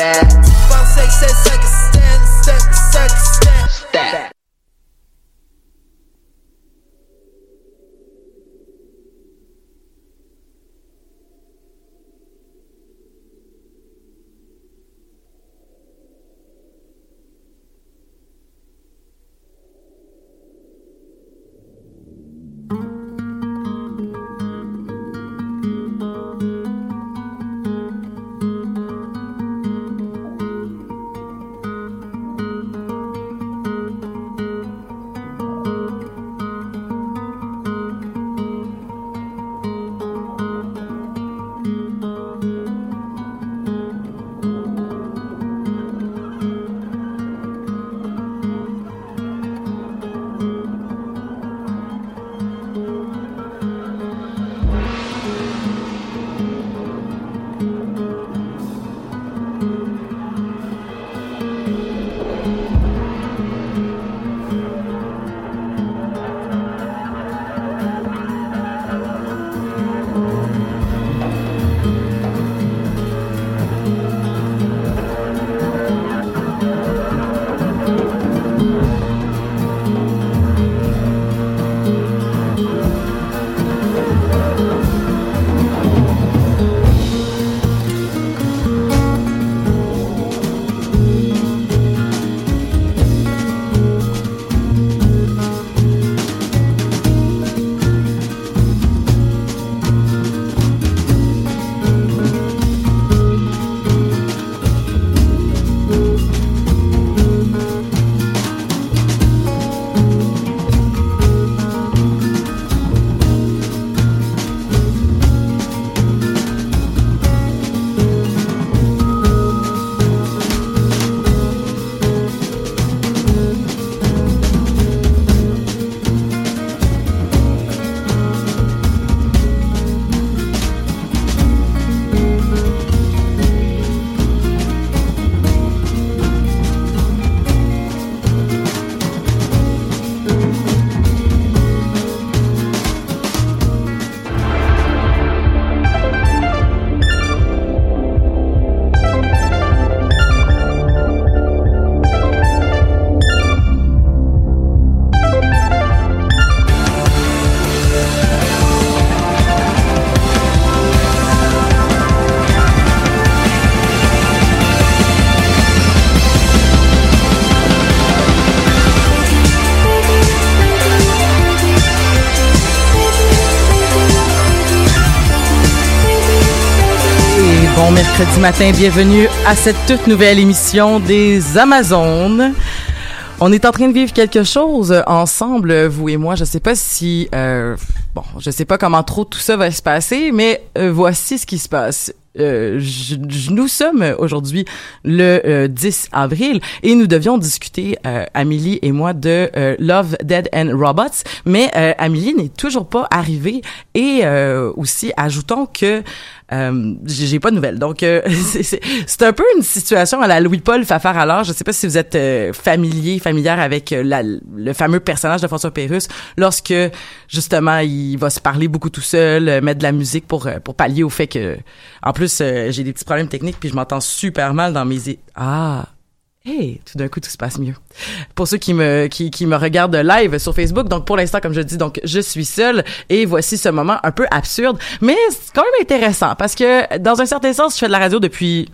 stat. Matin. Bienvenue à cette toute nouvelle émission des Amazones. On est en train de vivre quelque chose ensemble, vous et moi. Je sais pas si, euh, bon, je sais pas comment trop tout ça va se passer, mais euh, voici ce qui se passe. Euh, nous sommes aujourd'hui le euh, 10 avril et nous devions discuter, euh, Amélie et moi, de euh, Love, Dead and Robots, mais euh, Amélie n'est toujours pas arrivée et euh, aussi ajoutons que euh, j'ai pas de nouvelles. Donc euh, c'est- un peu une situation à la Louis-Paul Fafard alors. Je sais pas si vous êtes euh, familier, familière avec euh, la- le fameux personnage de François Pérusse lorsque justement il va se parler beaucoup tout seul, euh, mettre de la musique pour euh, pour pallier au fait que en plus j'ai des petits problèmes techniques puis je m'entends super mal dans mes ah Hey, tout d'un coup, tout se passe mieux. Pour ceux qui me qui, qui me regardent live sur Facebook, donc pour l'instant, comme je dis, donc je suis seule et voici ce moment un peu absurde, mais c'est quand même intéressant parce que dans un certain sens, je fais de la radio depuis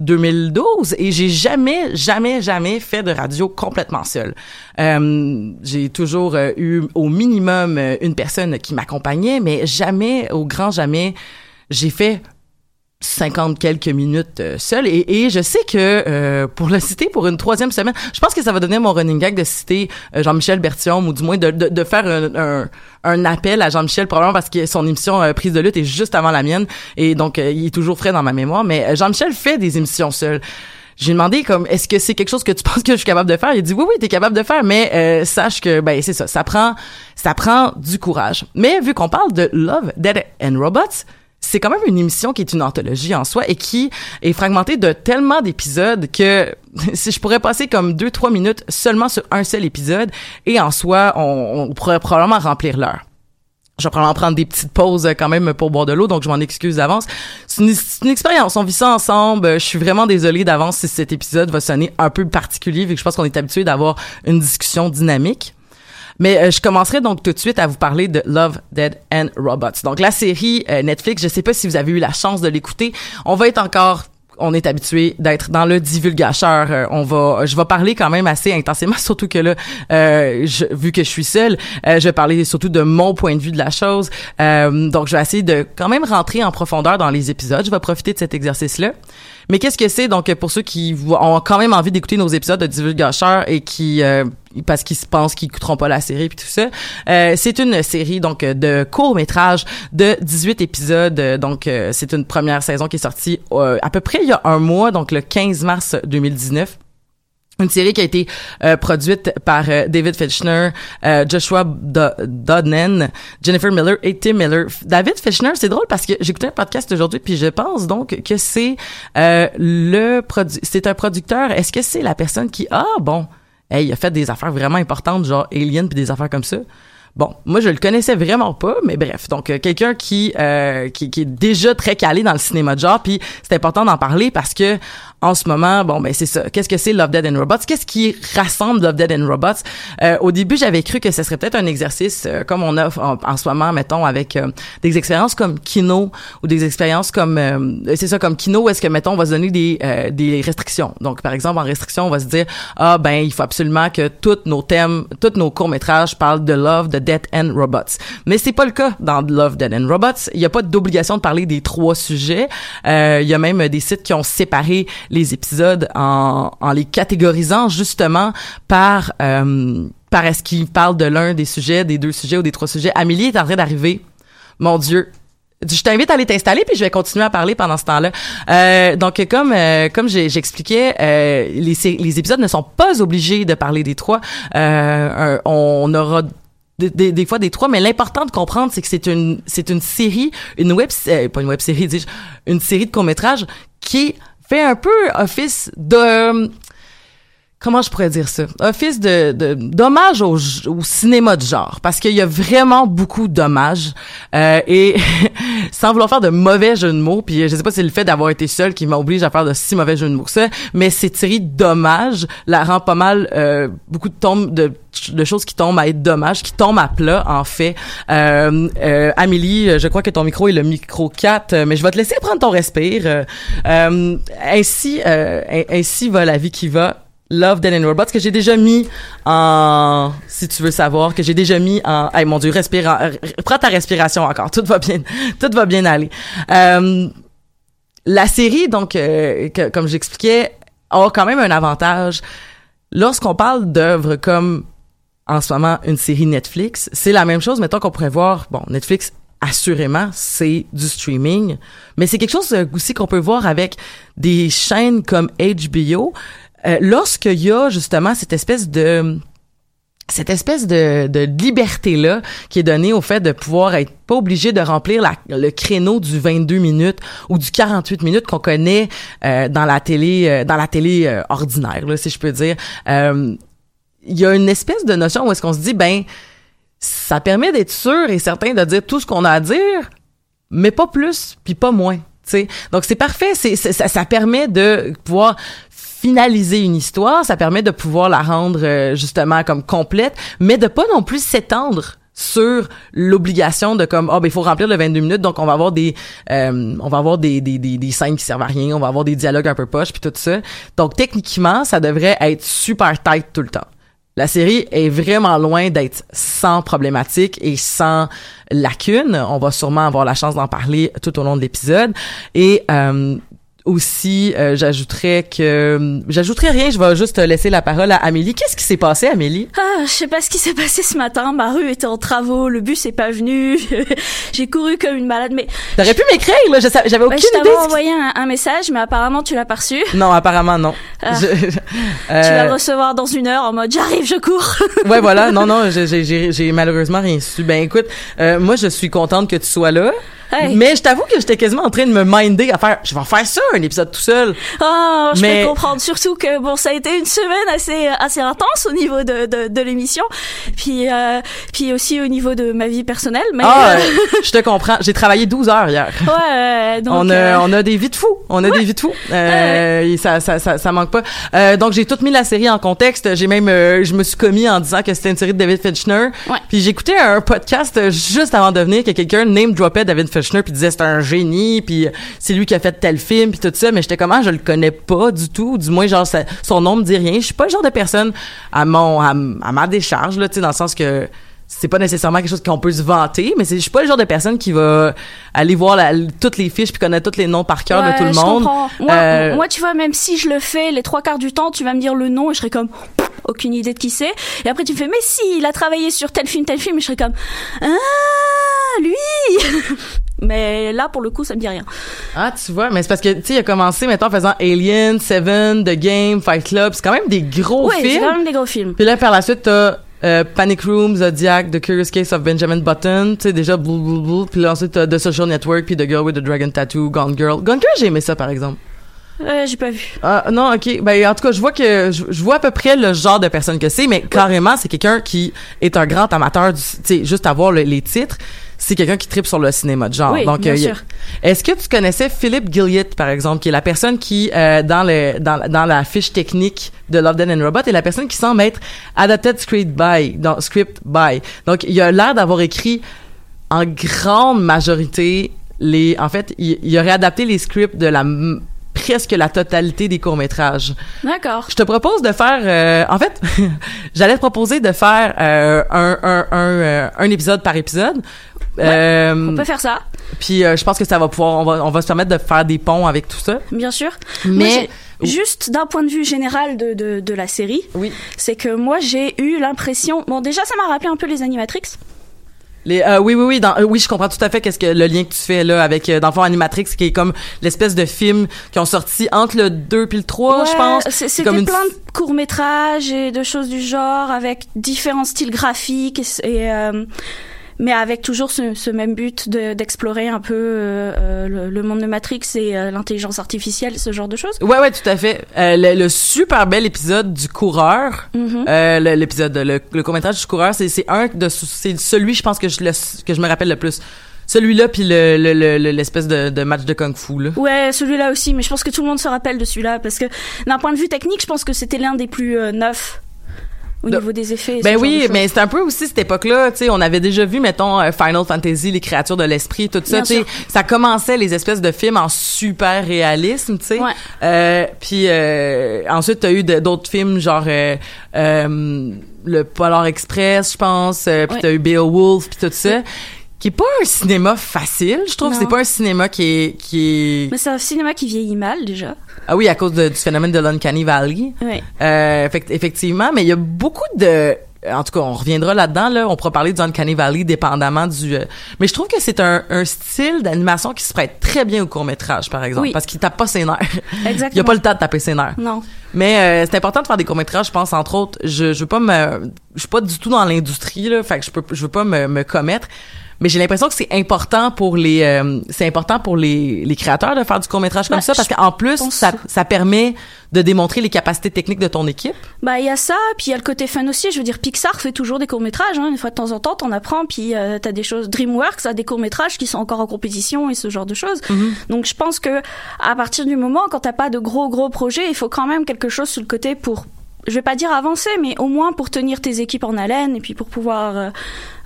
2012 et j'ai jamais, jamais, jamais fait de radio complètement seule. Euh, j'ai toujours euh, eu au minimum euh, une personne qui m'accompagnait, mais jamais, au grand jamais, j'ai fait 50 quelques minutes euh, seul. Et, et je sais que euh, pour le citer pour une troisième semaine je pense que ça va donner mon running gag de citer euh, Jean-Michel Berthiaume ou du moins de, de, de faire un, un, un appel à Jean-Michel probablement parce que son émission euh, prise de lutte est juste avant la mienne. Et donc il est toujours frais dans ma mémoire. Mais Jean-Michel fait des émissions seul. J'ai demandé comme est-ce que c'est quelque chose que tu penses que je suis capable de faire? Il dit oui oui t'es capable de faire. Mais sache que ben c'est ça. Ça prend ça prend du courage. Mais vu qu'on parle de Love Dead and Robots c'est quand même une émission qui est une anthologie en soi et qui est fragmentée de tellement d'épisodes que si je pourrais passer comme deux trois minutes seulement sur un seul épisode et en soi on, pourrait probablement remplir l'heure. Je vais probablement prendre des petites pauses euh, quand même pour boire de l'eau, donc je m'en excuse d'avance. C'est une, une expérience, on vit ça ensemble. Euh, Je suis vraiment désolée d'avance si cet épisode va sonner un peu particulier, vu que je pense qu'on est habitué d'avoir une discussion dynamique. Mais euh, je commencerai donc tout de suite à vous parler de Love, Dead and Robots. Donc la série euh, Netflix, je sais pas si vous avez eu la chance de l'écouter. On va être encore on est habitué d'être dans le divulgacheur. Euh, on va, je vais parler quand même assez intensément, surtout que là, euh, je- vu que je suis seule, euh, je vais parler surtout de mon point de vue de la chose. Euh, donc, je vais essayer de quand même rentrer en profondeur dans les épisodes. Je vais profiter de cet exercice-là. Mais qu'est-ce que c'est donc pour ceux qui ont quand même envie d'écouter nos épisodes de divulgacheur et qui euh, parce qu'ils se pensent qu'ils écouteront pas la série puis tout ça. Euh, c'est une série donc de court métrage de 18 épisodes. Donc euh, c'est une première saison qui est sortie euh, à peu près il y a un mois, donc le 15 mars 2019. Une série qui a été euh, produite par euh, David Fitchner, euh, Joshua Do- Dodnen, Jennifer Miller et Tim Miller. David Fitchner, c'est drôle parce que j'écoutais un podcast aujourd'hui puis je pense donc que c'est euh, le c'est un producteur. Est-ce que c'est la personne qui ah bon, hey, il a fait des affaires vraiment importantes genre Alien puis des affaires comme ça? Bon, moi je le connaissais vraiment pas, mais bref, donc euh, quelqu'un qui, euh, qui qui est déjà très calé dans le cinéma de genre, puis c'est important d'en parler parce que en ce moment, bon ben c'est ça. Qu'est-ce que c'est Love Dead and Robots? Qu'est-ce qui rassemble Love Dead and Robots? Euh, Au début, j'avais cru que ce serait peut-être un exercice euh, comme on a en, en ce moment, mettons avec euh, des expériences comme Kino ou des expériences comme euh, c'est ça comme Kino est-ce que mettons on va se donner des euh, des restrictions. Donc par exemple en restriction, on va se dire ah ben il faut absolument que tous nos thèmes, tous nos courts métrages parlent de love, de death and robots. Mais c'est pas le cas dans Love, Dead and Robots. Il y a pas d'obligation de parler des trois sujets. Euh, il y a même des sites qui ont séparé les épisodes en, en les catégorisant justement par euh, par est-ce qu'ils parlent de l'un des sujets, des deux sujets ou des trois sujets. Amélie est en train d'arriver. Mon Dieu, je t'invite à aller t'installer puis je vais continuer à parler pendant ce temps-là. Euh, donc comme euh, comme j'expliquais, euh, les, les épisodes ne sont pas obligés de parler des trois. Euh, on aura des, fois des trois, mais l'important de comprendre, c'est que c'est une c'est une série, une web euh, pas une web série, dis-je, une série de courts métrages qui fait un peu office de comment je pourrais dire ça? Office de de- d'hommage au, au cinéma de genre parce qu'il y a vraiment beaucoup d'hommages euh, et sans vouloir faire de mauvais jeux de mots puis je sais pas si c'est le fait d'avoir été seul qui m'oblige à faire de si mauvais jeux de mots que ça mais cette série d'hommages la rend pas mal euh, beaucoup de tombes de de choses qui tombent à être dommages, qui tombent à plat, en fait. Euh, euh, Amélie, je crois que ton micro est le micro 4, euh, mais je vais te laisser prendre ton respire. Euh, euh, ainsi, euh, ain- ainsi va la vie qui va. Love, Dead and Robots, que j'ai déjà mis en, si tu veux savoir, que j'ai déjà mis en, hey, mon dieu, respire, prends ta respiration encore, tout va bien, tout va bien aller. Euh, la série, donc, euh, comme j'expliquais, a quand même un avantage. Lorsqu'on parle d'œuvres comme, en ce moment, une série Netflix, c'est la même chose, mettons qu'on pourrait voir, bon, Netflix, assurément, c'est du streaming, mais c'est quelque chose aussi qu'on peut voir avec des chaînes comme HBO, euh, lorsqu'il y a justement cette espèce de cette espèce de, de liberté-là qui est donnée au fait de pouvoir être pas obligé de remplir le créneau du 22 minutes ou du 48 minutes qu'on connaît euh, dans la télé euh, dans la télé euh, ordinaire, là, si je peux dire. Euh, Il y a une espèce de notion où est-ce qu'on se dit, ben, ça permet d'être sûr et certain de dire tout ce qu'on a à dire, mais pas plus, puis pas moins. tu sais. Donc c'est parfait, c'est- ça, ça permet de pouvoir finaliser une histoire, ça permet de pouvoir la rendre euh, justement comme complète, mais de pas non plus s'étendre sur l'obligation de comme oh ben il faut remplir le 22 minutes donc on va avoir des euh, on va avoir des, des, des, des scènes qui servent à rien on va avoir des dialogues un peu poches puis tout ça donc techniquement ça devrait être super tight tout le temps la série est vraiment loin d'être sans problématique et sans lacune. On va sûrement avoir la chance d'en parler tout au long de l'épisode. Et euh, aussi, euh, j'ajouterais que... J'ajouterais rien, je vais juste laisser la parole à Amélie. Qu'est-ce qui s'est passé, Amélie? Ah, je sais pas ce qui s'est passé ce matin. Ma rue était en travaux, le bus est pas venu. J'ai couru comme une malade, mais T'aurais pu m'écrire, là. J'avais ouais, aucune je idée. envoyé un, un message, mais apparemment tu l'as pas reçu. Non, apparemment, non. Ah. Je- Tu euh, vas le recevoir dans une heure en mode j'arrive, je cours. ouais, voilà. Non, non, j'ai malheureusement rien su. Ben, écoute, euh, moi, je suis contente que tu sois là. Hey. Mais je t'avoue que j'étais quasiment en train de me minder à faire, je vais en faire ça, un épisode tout seul. Oh, je Mais- peux comprendre. Surtout que bon, ça a été une semaine assez assez intense au niveau de de, de l'émission, puis euh, puis aussi au niveau de ma vie personnelle. Mais Ah, euh, euh, je te comprends. J'ai travaillé 12 heures hier. ouais, ouais, donc on a, euh, on a des vies de fous. On a des vies de fous. Euh, et ça, ça, ça, ça manque pas. Euh, donc, j'ai tout mis la série en contexte. J'ai même, euh, je me suis commis en disant que c'était une série de David Fincher. Ouais. Puis j'écoutais un podcast euh, juste avant de venir que quelqu'un name dropait David Fincher puis disait c'est un génie puis c'est lui qui a fait tel film puis tout ça. Mais j'étais comment je le connais pas du tout. Du moins, genre, ça- son nom me dit rien. Je suis pas le genre de personne à mon, à, à ma décharge là, tu sais, dans le sens que c'est pas nécessairement quelque chose qu'on peut se vanter, mais je suis pas le genre de personne qui va aller voir la- toutes les fiches puis connaître tous les noms par cœur ouais, de tout le monde. Moi, Euh, moi, tu vois, même si je le fais les trois quarts du temps, tu vas me dire le nom et je serai comme aucune idée de qui c'est. Et après, tu me fais mais si, il a travaillé sur tel film, tel film, et je serai comme ah lui. mais là, pour le coup, ça me dit rien. Ah, tu vois, mais c'est parce que, tu sais, il a commencé, mettons, en faisant Alien, Seven, The Game, Fight Club. C'est quand même des gros ouais, c'est films. quand même des gros films. Puis là, par la suite, t'as euh, Panic Room, Zodiac, The Curious Case of Benjamin Button, tu sais, déjà, blou, blou, blou. Puis là, ensuite, t'as The Social Network, puis The Girl with the Dragon Tattoo, Gone Girl. Gone Girl, j'ai aimé ça, par exemple. Euh, j'ai pas vu. Ah, non, ok. Ben, en tout cas, je vois que, je, je vois à peu près le genre de personne que c'est, mais carrément, c'est quelqu'un qui est un grand amateur du, tu sais, juste à voir le- les titres. C'est quelqu'un qui tripe sur le cinéma de genre. Oui, Donc, bien euh, il y a- sûr. Est-ce que tu connaissais Philip Gilliott, par exemple, qui est la personne qui, euh, dans le, dans, dans la fiche technique de Love, Death and Robot, est la personne qui semble être adapted script by, dans script by. Donc, il a l'air d'avoir écrit en grande majorité les, en fait, il, il aurait adapté les scripts de la, m- presque la totalité des courts-métrages. D'accord. Je te propose de faire, euh, en fait, j'allais te proposer de faire euh, un, un, un, euh, un épisode par épisode. On peut faire ça, puis je pense que ça va pouvoir, on va, on va se permettre de faire des ponts avec tout ça. bien sûr. Mais Moi, juste d'un point de vue général de, de, de la série, oui, c'est que moi j'ai eu l'impression. Bon, déjà, ça m'a rappelé un peu les Animatrix. Les, euh, oui, oui, oui, dans, euh, oui, je comprends tout à fait qu'est-ce que le lien que tu fais là avec euh, dans le fond Animatrix, qui est comme l'espèce de film qui ont sorti entre le 2 puis le 3, je pense. c'est- comme une plein de courts métrages et de choses du genre avec différents styles graphiques et, et, euh, mais avec toujours ce, ce même but de- d'explorer un peu euh, euh, le, le monde de Matrix et euh, l'intelligence artificielle, ce genre de choses. Ouais, ouais, tout à fait. Euh, le, le super bel épisode du coureur, le- l'épisode, le, le court-métrage du coureur, c'est un de, c'est celui, je pense que je le, que je me rappelle le plus. Celui-là, puis le, le, le- le- l'espèce de, de match de kung-fu là. Ouais, celui-là aussi, mais je pense que tout le monde se rappelle de celui-là parce que d'un point de vue technique, je pense que c'était l'un des plus euh, neufs au De- niveau des effets. Ben oui, mais c'est un peu aussi cette époque-là, tu sais, on avait déjà vu, mettons, euh, Final Fantasy, les créatures de l'esprit, tout ça, tu sais, ça commençait les espèces de films en super réalisme, tu sais. Ouais. Euh, puis euh, ensuite, t'as eu d'autres films, genre euh, euh, le Polar Express, je pense, euh, puis Ouais. t'as eu Beowulf, puis tout ça. Qui est pas un cinéma facile, je trouve. C'est pas un cinéma qui est qui est Mais c'est un cinéma qui vieillit mal déjà. ah oui à cause de- du phénomène de l'uncanny valley. Ouais. Euh, effect- effectivement, mais il y a beaucoup de en tout cas, on reviendra là-dedans. Là, on pourra parler du Uncanny Valley dépendamment du. euh, Mais je trouve que c'est un, un style d'animation qui se prête très bien au court métrage, par exemple, Oui. parce qu'il tape pas ses nerfs. Exactement. il y a pas le temps de taper ses nerfs. Non. Mais euh, c'est important de faire des courts métrages, je pense entre autres. Je je veux pas me je suis pas du tout dans l'industrie là, fait que je peux je veux pas me, me commettre. Mais j'ai l'impression que c'est important pour les euh, c'est important pour les, les créateurs de faire du court métrage comme Ouais, ça parce qu'en plus ça ça permet de démontrer les capacités techniques de ton équipe. Bah il y a ça, puis il y a le côté fun aussi. Je veux dire, Pixar fait toujours des courts métrages. Hein. Une fois de temps en temps, t'en apprends. Puis euh, t'as des choses. DreamWorks a des courts métrages qui sont encore en compétition et ce genre de choses. Donc je pense que à partir du moment quand t'as pas de gros gros projets, il faut quand même quelque chose sur le côté pour je vais pas dire avancer, mais au moins pour tenir tes équipes en haleine et puis pour pouvoir euh,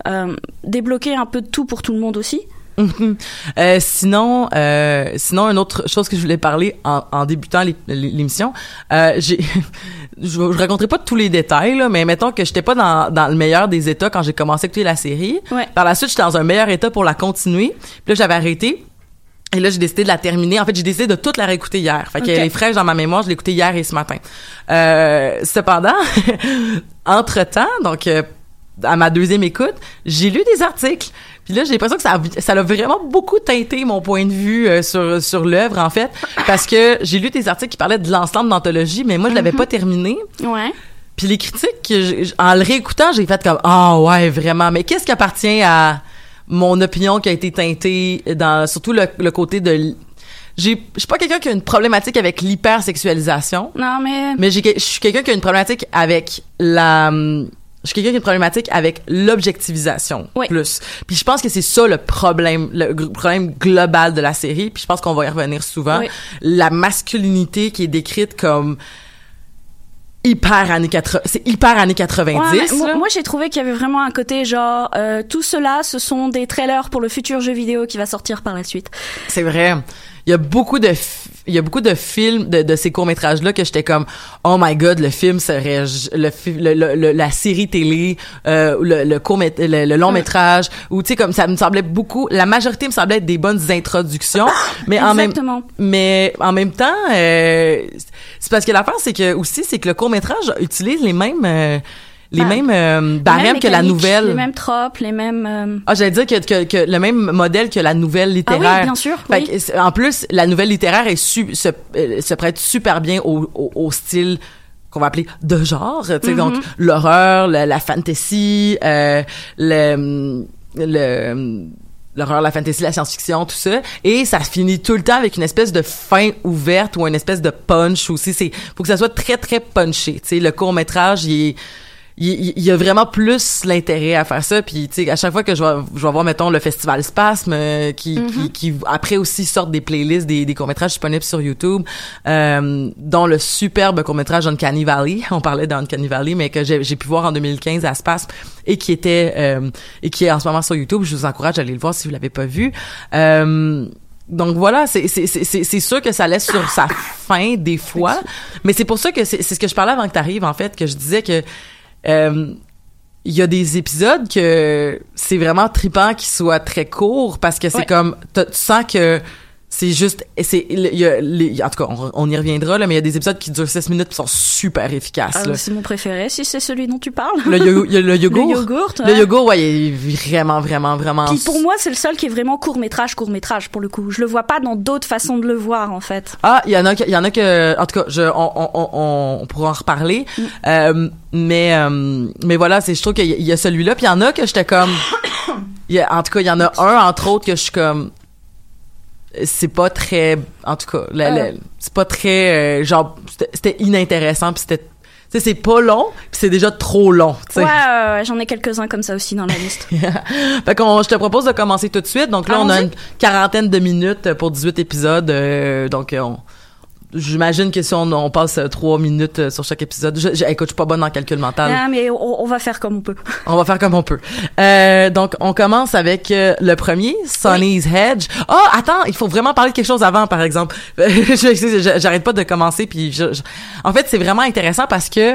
euh, débloquer un peu de tout pour tout le monde aussi. Mhm. Euh, sinon, euh, sinon une autre chose que je voulais parler en, en débutant l'é- l'émission, euh, j'ai, je, je raconterai pas tous les détails là, mais mettons que j'étais pas dans, dans le meilleur des états quand j'ai commencé à écouter la série. Ouais. Par la suite, j'étais dans un meilleur état pour la continuer. Puis là, j'avais arrêté. Et là, j'ai décidé de la terminer. En fait, j'ai décidé de toute la réécouter hier. Fait qu'elle Ok. est fraîche dans ma mémoire. Je l'ai écoutée hier et ce matin. Euh, cependant, entre-temps, donc euh, à ma deuxième écoute, j'ai lu des articles. Puis là, j'ai l'impression que ça a, ça a vraiment beaucoup teinté mon point de vue euh, sur sur l'œuvre en fait, parce que j'ai lu des articles qui parlaient de l'ensemble d'anthologie, mais moi je l'avais pas terminé. Ouais. Puis les critiques, en le réécoutant, j'ai fait comme ah ouais vraiment. Mais qu'est-ce qui appartient à mon opinion qui a été teintée dans surtout le, le côté de j'ai je suis pas quelqu'un qui a une problématique avec l'hypersexualisation, Non mais mais j'ai je suis quelqu'un qui a une problématique avec la je suis quelqu'un qui a une problématique avec l'objectivisation Oui. plus. Puis je pense que c'est ça le problème le problème global de la série, puis je pense qu'on va y revenir souvent. Oui. La masculinité qui est décrite comme hyper années 80 c'est hyper années 90 Ouais, moi, moi, j'ai trouvé qu'il y avait vraiment un côté genre euh, tout cela ce sont des trailers pour le futur jeu vidéo qui va sortir par la suite. C'est vrai. Il y a beaucoup de il y a beaucoup de films de, de ces courts métrages là que j'étais comme oh my god le film serait le, le, le- la série télé euh, le, le court mét- le, le long métrage ou tu sais comme ça me semblait beaucoup la majorité me semblait être des bonnes introductions mais en même mais en même temps euh, c'est parce que l'affaire c'est que aussi c'est que le court métrage utilise les mêmes euh, les Bah, mêmes euh, Les barèmes mêmes que la nouvelle Les mêmes tropes, les mêmes. euh, ah, j'allais dire que, que, que le même modèle que la nouvelle littéraire. Ah oui, bien sûr, Fait oui. que c'est- en plus, la nouvelle littéraire est su, se, euh, se prête super bien au, au, au style qu'on va appeler de genre, tu sais, Mm-hmm. donc l'horreur, la, la fantasy, euh, le, le l'horreur, la fantasy, la science-fiction, tout ça, et ça finit tout le temps avec une espèce de fin ouverte ou une espèce de punch aussi. C'est faut que ça soit très très punché. Tu sais, le court métrage, il est il, y a vraiment plus l'intérêt à faire ça. Puis tu sais à chaque fois que je vais je vais voir mettons le festival Spasme euh, qui, qui qui après aussi sortent des playlists des, des courts-métrages disponibles sur YouTube euh, dont le superbe court-métrage Uncanny Valley. On parlait d'Uncanny Valley mais que j'ai pu voir en 2015 à Spasme et qui était euh, et qui est en ce moment sur YouTube. Je vous encourage à aller le voir si vous l'avez pas vu. Euh, donc voilà, c'est c'est c'est c'est c'est sûr que ça laisse sur sa fin des fois, mais c'est pour ça que c'est c'est ce que je parlais avant que tu arrives en fait que je disais que il y a des épisodes que c'est vraiment trippant qu'ils soient très courts parce que c'est Ouais. comme tu sens que c'est juste c'est il y a les- en tout cas on, on y reviendra là mais il y a des épisodes qui durent 16 minutes qui sont super efficaces ah, c'est mon préféré, si c'est celui dont tu parles. Le, yo- il y a le yogourt. Le yogourt, Le ouais. yogourt, ouais, il est vraiment, vraiment, vraiment. Qui pour moi c'est le seul qui est vraiment court métrage, court métrage pour le coup. Je le vois pas dans d'autres façons de le voir en fait. Ah, il y en a, il y en a que, en tout cas, je, on, on, on, pourra en reparler. Mm. Euh, mais, euh, mais voilà, c'est, je trouve qu'il y y a celui-là, puis il y en a que j'étais comme, il y a, en tout cas, il y en a un entre autres que je suis comme, c'est pas très, en tout cas, Euh. c'est pas très, euh, genre, c'était- inintéressant, puis c'était, tu sais, c'est pas long, puis c'est déjà trop long, tu sais. Ouais, j'en ai quelques-uns comme ça aussi dans la liste. fait qu'on, je te propose de commencer tout de suite. Donc là, on a une quarantaine de minutes pour 18 épisodes. euh, donc, on, j'imagine que si on, on passe euh, trois minutes euh, sur chaque épisode, je, je- écoute, je suis pas bonne le calcul mental. Ah, mais on, on va faire comme on peut. On va faire comme on peut. Euh, donc, on commence avec euh, le premier, Sonny's Hedge. Oh, attends, il faut vraiment parler de quelque chose avant, par exemple. J'arrête pas de commencer, puis je- je- en fait, c'est vraiment intéressant parce que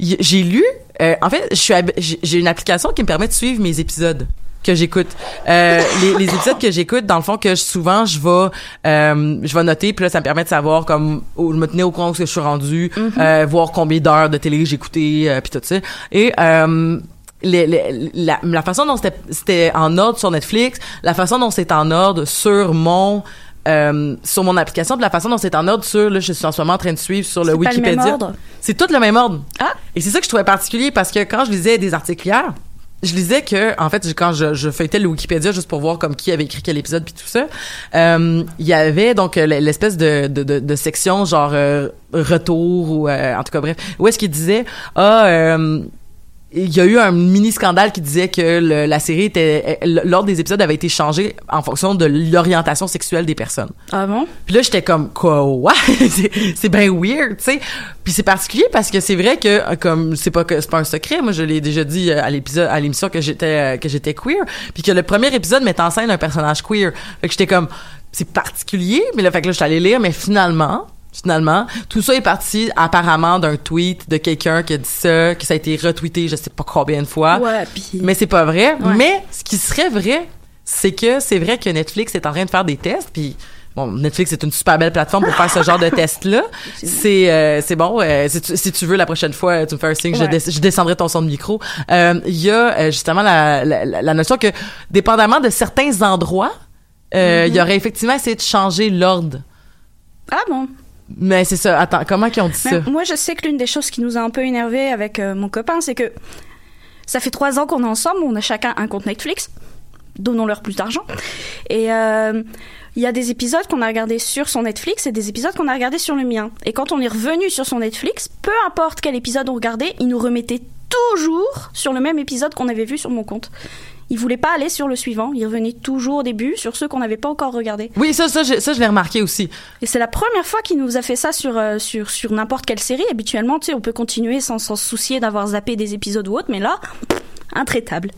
j'ai lu. euh, en fait, je suis j'ai une application qui me permet de suivre mes épisodes. Que j'écoute. Euh, les, les épisodes que j'écoute, dans le fond, que je- souvent je vais, euh, je vais noter, puis là ça me permet de savoir comme où, me tenir au courant où je suis rendu, euh, voir combien d'heures de télé j'ai écouté, euh, puis tout ça. Et euh, les- les- la, la façon dont c'était c'était en ordre sur Netflix, la façon dont c'est en ordre sur mon euh, sur mon application, puis la façon dont c'est en ordre sur là, je suis en ce moment en train de suivre sur le Wikipédia. C'est tout le même ordre. Ah. Et c'est ça que je trouvais particulier parce que quand je lisais des articles hier, je lisais que, en fait, quand je, feuilletais le Wikipédia juste pour voir comme qui avait écrit quel épisode puis tout ça, euh, il y avait donc euh, l'espèce de, section genre euh, retour ou euh, en tout cas bref, où est-ce qu'il disait ah il y a eu un mini scandale qui disait que le- la série était l'ordre des épisodes avait été changé en fonction de l'orientation sexuelle des personnes. Ah bon? Puis là, j'étais comme quoi c'est bien weird, tu sais. Puis c'est particulier parce que c'est vrai que comme c'est pas c'est pas un secret, moi je l'ai déjà dit euh, à l'épisode à l'émission que j'étais euh, que j'étais queer, puis que le premier épisode met en scène un personnage queer. Fait que j'étais comme c'est particulier, mais là fait que là j'étais allée lire mais finalement Finalement, tout ça est parti apparemment d'un tweet de quelqu'un qui a dit ça, que ça a été retweeté je sais pas combien de fois. Ouais, puis... Ah. Mais c'est pas vrai. Ouais. Mais ce qui serait vrai, c'est que c'est vrai que Netflix est en train de faire des tests, puis bon, Netflix est une super belle plateforme pour faire ce genre de test-là. C'est euh, c'est bon. euh, si, tu, si tu veux la prochaine fois, tu me fais un signe, je, Ouais. des- je descendrai ton son de micro. Euh, Il y a euh, justement la, la, la- notion que, dépendamment de certains endroits, euh, il y aurait effectivement essayé de changer l'ordre. Ah bon? Mais c'est ça. Attends, comment qu'ils ont dit Mais ça? moi, je sais que l'une des choses qui nous a un peu énervé avec euh, mon copain, c'est que ça fait trois ans qu'on est ensemble, on a chacun un compte Netflix. Donnons-leur plus d'argent. Et euh, il y a des épisodes qu'on a regardés sur son Netflix et des épisodes qu'on a regardés sur le mien. Et quand on est revenu sur son Netflix, peu importe quel épisode on regardait, il nous remettait toujours sur le même épisode qu'on avait vu sur mon compte. Il voulait pas aller sur le suivant, il revenait toujours au début sur ceux qu'on n'avait pas encore regardés. Oui, ça, ça, je, ça, je l'ai remarqué aussi. Et c'est la première fois qu'il nous a fait ça sur euh, sur sur n'importe quelle série. Habituellement, tu sais, on peut continuer sans sans se soucier d'avoir zappé des épisodes ou autre, mais là, intraitable.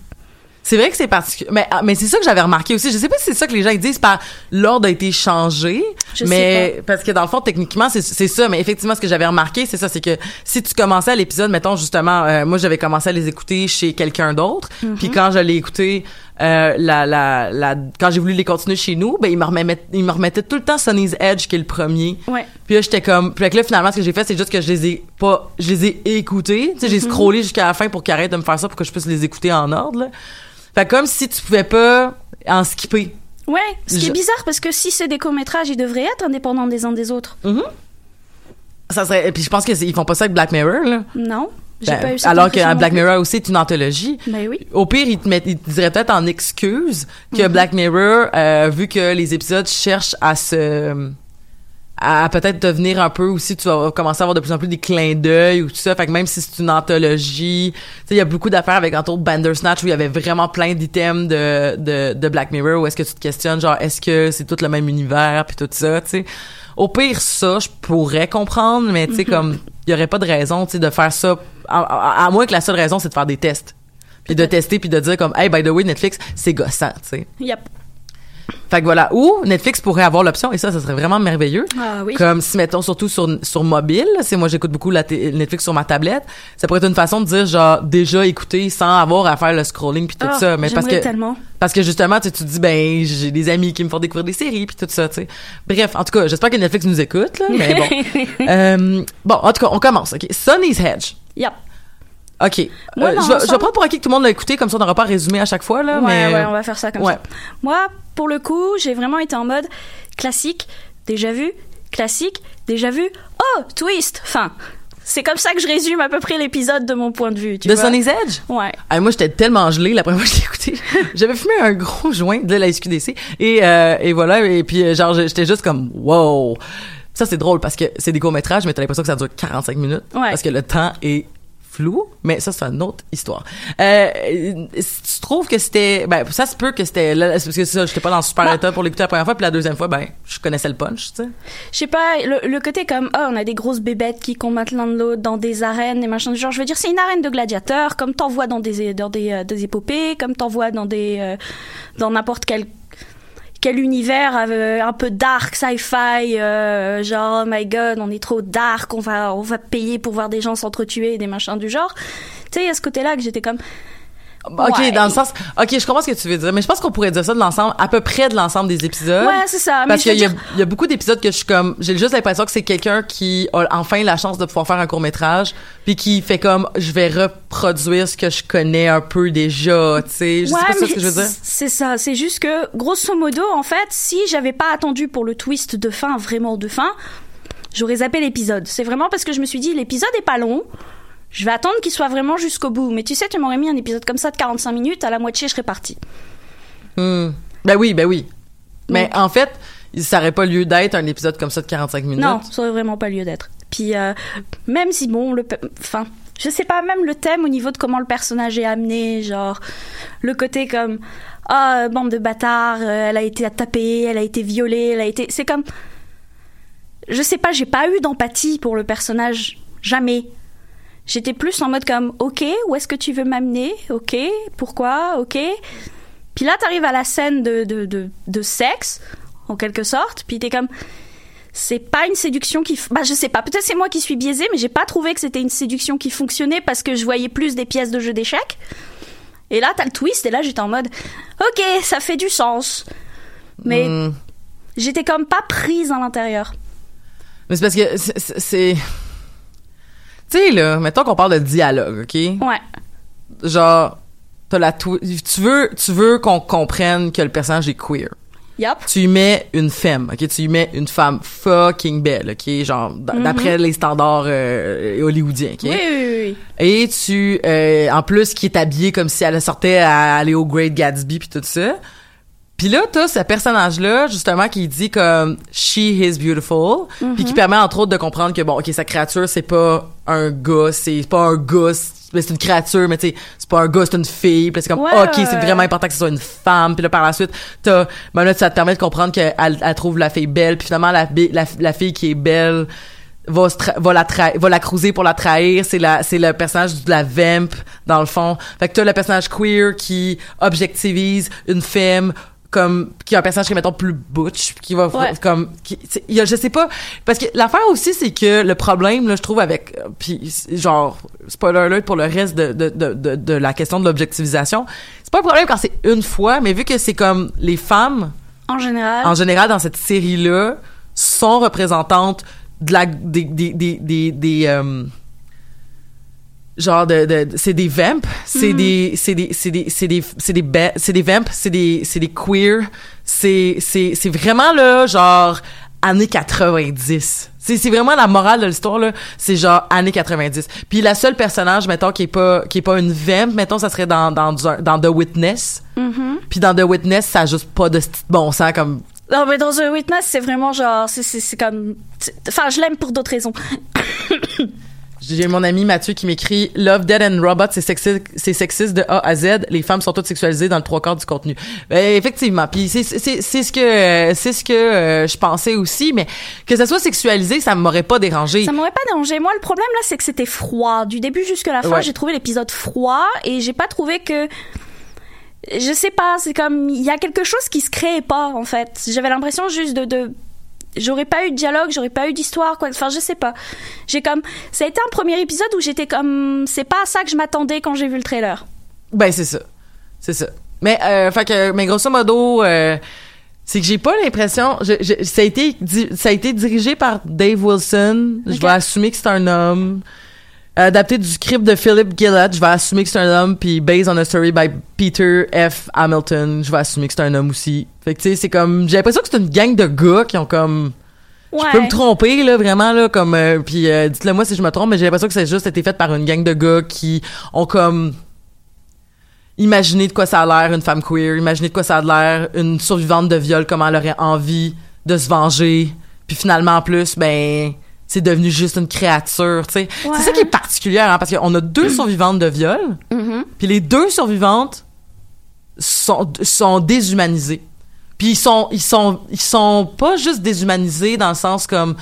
C'est vrai que c'est particulier. Mais, ah, mais c'est ça que j'avais remarqué aussi. Je sais pas si c'est ça que les gens ils disent par l'ordre a été changé. Je sais mais parce que dans le fond, techniquement, c'est, c'est ça. Mais effectivement, ce que j'avais remarqué, c'est ça, c'est que si tu commençais à l'épisode, mettons justement, euh, moi j'avais commencé à les écouter chez quelqu'un d'autre. Mhm. Puis quand je l'ai écouté, euh, la, la, la, quand j'ai voulu les continuer chez nous, ben ils me remettaient, ils me remettaient tout le temps Sonny's Edge qui est le premier. Ouais. Puis là, j'étais comme. Puis là, finalement, ce que j'ai fait, c'est juste que je les ai pas. Je les ai écoutés. Tu sais, j'ai scrollé jusqu'à la fin pour qu'ils arrêtent de me faire ça pour que je puisse les écouter en ordre, là. Fait comme si tu pouvais pas en skipper. Ouais, ce qui Je- est bizarre parce que si c'est des courts-métrages, ils devraient être indépendants des uns des autres. Ça serait. Et puis je pense qu'ils font pas ça avec Black Mirror, là. Non, j'ai Ben, pas eu alors que Black plus. Mirror aussi est une anthologie. Ben oui. Au pire, ils te, mettent, ils te diraient peut-être en excuse que Black Mirror, euh, vu que les épisodes cherchent à se à peut-être devenir un peu aussi, tu vas commencer à avoir de plus en plus des clins d'œil ou tout ça. Fait que même si c'est une anthologie, tu sais, il y a beaucoup d'affaires avec entre autres Bandersnatch où il y avait vraiment plein d'items de, de, de Black Mirror où est-ce que tu te questionnes, genre, est-ce que c'est tout le même univers puis tout ça, tu sais. Au pire, ça, je pourrais comprendre, mais tu sais, comme, il y aurait pas de raison, tu sais, de faire ça, à, à- à moins que la seule raison, c'est de faire des tests. Puis de tester, puis de dire comme, hey, by the way, Netflix, c'est gossant, tu sais. Yep. Fait que voilà. Ou Netflix pourrait avoir l'option, et ça, ça serait vraiment merveilleux. Ah oui. Comme si, mettons, surtout sur, sur mobile, c'est moi, j'écoute beaucoup la Netflix sur ma tablette. Ça pourrait être une façon de dire, genre, déjà écouter sans avoir à faire le scrolling puis tout Ah, ça. Mais parce que, tellement. parce que justement, tu te dis, ben, j'ai des amis qui me font découvrir des séries puis tout ça, tu sais. Bref, en tout cas, j'espère que Netflix nous écoute, là, mais bon. Euh, bon, en tout cas, on commence, OK. Sonny's Hedge. Yep. OK. Moi, Euh, je, je vais prendre pour acquis que tout le monde l'a écouté, comme ça on n'aura pas résumé à chaque fois, là. Ouais, mais... ouais, on va faire ça comme Ouais. ça. Moi, pour le coup, j'ai vraiment été en mode classique, déjà vu, classique, déjà vu, oh, twist, fin. C'est comme ça que je résume à peu près l'épisode de mon point de vue, tu De vois. Sonny's Edge? Ouais. Ah, moi, j'étais tellement gelé la première fois que je l'ai écouté. J'avais fumé un gros joint de la SQDC. Et, euh, et voilà. Et puis, euh, genre, j'étais juste comme, wow. Ça, c'est drôle parce que c'est des courts-métrages, mais t'as l'impression que ça dure 45 minutes. Ouais. Parce que le temps est flou. Mais ça, c'est une autre histoire. Euh, tu trouves que c'était, ben, ça se peut que c'était, là, parce que ça, j'étais pas dans le super Bah. état pour l'écouter la première fois, puis la deuxième fois, ben, je connaissais le punch, tu sais. Je sais pas, le, le côté comme, oh, on a des grosses bébêtes qui combattent l'un de l'autre dans des arènes, des machins du genre. Je veux dire, c'est une arène de gladiateurs, comme t'en vois dans des, dans des, euh, des épopées, comme t'en vois dans des, euh, dans n'importe quel, quel univers euh, un peu dark, sci-fi, euh, genre, oh my god, on est trop dark, on va, on va payer pour voir des gens s'entretuer, des machins du genre. Tu sais, à ce côté-là que j'étais comme, Ok, Ouais. dans le sens. Ok, je comprends ce que tu veux dire, mais je pense qu'on pourrait dire ça de l'ensemble, à peu près de l'ensemble des épisodes. Ouais, c'est ça. Parce qu'il y, a- dire, il y a beaucoup d'épisodes que je suis comme, j'ai juste l'impression que c'est quelqu'un qui a enfin la chance de pouvoir faire un court métrage, puis qui fait comme, je vais reproduire ce que je connais un peu déjà, tu sais. Je sais ouais, pas mais ce que je veux dire. c- C'est ça. C'est juste que, grosso modo, en fait, si j'avais pas attendu pour le twist de fin, vraiment de fin, j'aurais zappé l'épisode. C'est vraiment parce que je me suis dit, l'épisode est pas long. Je vais attendre qu'il soit vraiment jusqu'au bout. Mais tu sais, tu m'aurais mis un épisode comme ça de 45 minutes, à la moitié, je serais partie. Hmm. Ben oui, ben oui. Mais Donc- en fait, ça aurait pas lieu d'être un épisode comme ça de 45 minutes. Non, ça aurait vraiment pas lieu d'être. Puis euh, même si bon, le, enfin, je sais pas, même le thème au niveau de comment le personnage est amené, genre le côté comme ah bande de bâtards, euh, elle a été tapée, elle a été violée, elle a été, c'est comme, je sais pas, j'ai pas eu d'empathie pour le personnage, jamais. J'étais plus en mode comme ok, où est-ce que tu veux m'amener, ok, pourquoi, ok. Puis là, t'arrives à la scène de, de, de, de sexe, en quelque sorte, puis t'es comme c'est pas une séduction qui bah je sais pas. Peut-être c'est moi qui suis biaisée mais j'ai pas trouvé que c'était une séduction qui fonctionnait parce que je voyais plus des pièces de jeu d'échecs. Et là t'as le twist et là j'étais en mode ok ça fait du sens. Mais Hmm. j'étais comme pas prise à l'intérieur. Mais c'est parce que c'est- Tu sais, là, mettons qu'on parle de dialogue, OK? ouais Genre, t'as la tu veux, tu veux qu'on comprenne que le personnage est queer. yup Tu y mets une femme, OK? Tu y mets une femme fucking belle, OK? Genre, Mhm. d'après les standards euh, hollywoodiens, OK? oui, oui oui oui Et tu, euh, en plus, qui est habillée comme si elle sortait à aller au Great Gatsby puis tout ça. Puis là, t'as ce personnage-là, justement, qui dit comme « She is beautiful puis qui permet, entre autres, de comprendre que, bon, OK, sa créature, c'est pas un gars, c'est pas un gars, c'est mais c'est une créature, mais tu sais, c'est pas un gars, c'est une fille. Puis c'est comme, Ouais, OK, ouais, c'est vraiment important que ce soit une femme. Puis là, par la suite, t'as, ben là, ça te permet de comprendre qu'elle elle trouve la fille belle. Puis finalement, la, la, la fille qui est belle va, va la tra- va la cruiser pour la trahir. C'est la, c'est le personnage de la vamp, dans le fond. Fait que t'as le personnage queer qui objectivise une femme comme qui est un personnage qui est mettons plus butch qui va Ouais. comme qui y a je sais pas parce que l'affaire aussi c'est que le problème là je trouve avec puis genre spoiler alert pour le reste de de, de, de, de la question de l'objectivisation c'est pas un problème quand c'est une fois mais vu que c'est comme les femmes en général en général dans cette série là sont représentantes de la des des des des, des, euh, genre de, de c'est des vamps c'est des c'est des c'est des c'est des c'est des c'est des vamps c'est des c'est des queer c'est c'est c'est vraiment là genre années 90 c'est c'est vraiment la morale de l'histoire là. C'est genre années 90 puis la seule personnage mettons qui est pas qui est pas une vamp mettons ça serait dans dans dans The Witness. Mhm. puis dans The Witness ça a juste pas de bon sens comme non mais dans The Witness c'est vraiment genre c'est c'est c'est comme enfin je l'aime pour d'autres raisons J'ai mon ami Mathieu qui m'écrit Love, Dead and Robot, c'est sexiste, c'est sexiste de A à Z. Les femmes sont toutes sexualisées dans le trois quarts du contenu. Ben, effectivement. Puis c'est ce que c'est ce que euh, je pensais aussi, mais que ça soit sexualisé, ça m'aurait pas dérangé. Ça m'aurait pas dérangé. Moi, le problème là, c'est que c'était froid. Du début jusqu'à la fin, Ouais. j'ai trouvé l'épisode froid et j'ai pas trouvé que. Je sais pas, c'est comme. Il y a quelque chose qui se crée pas, en fait. J'avais l'impression juste de. de... J'aurais pas eu de dialogue, j'aurais pas eu d'histoire, quoi. Enfin, je sais pas. J'ai comme. Ça a été un premier épisode où j'étais comme. C'est pas à ça que je m'attendais quand j'ai vu le trailer. Ben c'est ça, c'est ça. Mais euh, fait que mais grosso modo. Euh, c'est que j'ai pas l'impression je- je- ça a été ça a été dirigé par Dave Wilson je vais assumer que c'est un homme adapté du script de Philip Gillett je vais assumer que c'est un homme puis based on a story by Peter F. Hamilton je vais assumer que c'est un homme aussi. Fait que tu sais c'est comme j'ai l'impression que c'est une gang de gars qui ont comme Ouais. je peux me tromper là vraiment là comme euh, puis euh, dites-le moi si je me trompe mais j'ai l'impression que c'est juste été fait par une gang de gars qui ont comme imaginé de quoi ça a l'air une femme queer imaginé de quoi ça a l'air une survivante de viol comment elle aurait envie de se venger. Puis finalement en plus ben c'est devenu juste une créature tu sais Ouais. c'est ça qui est particulier hein, parce qu'on a deux survivantes de viol Mhm. puis les deux survivantes sont, sont déshumanisées. Puis ils sont, ils sont, ils sont pas juste déshumanisés dans le sens comme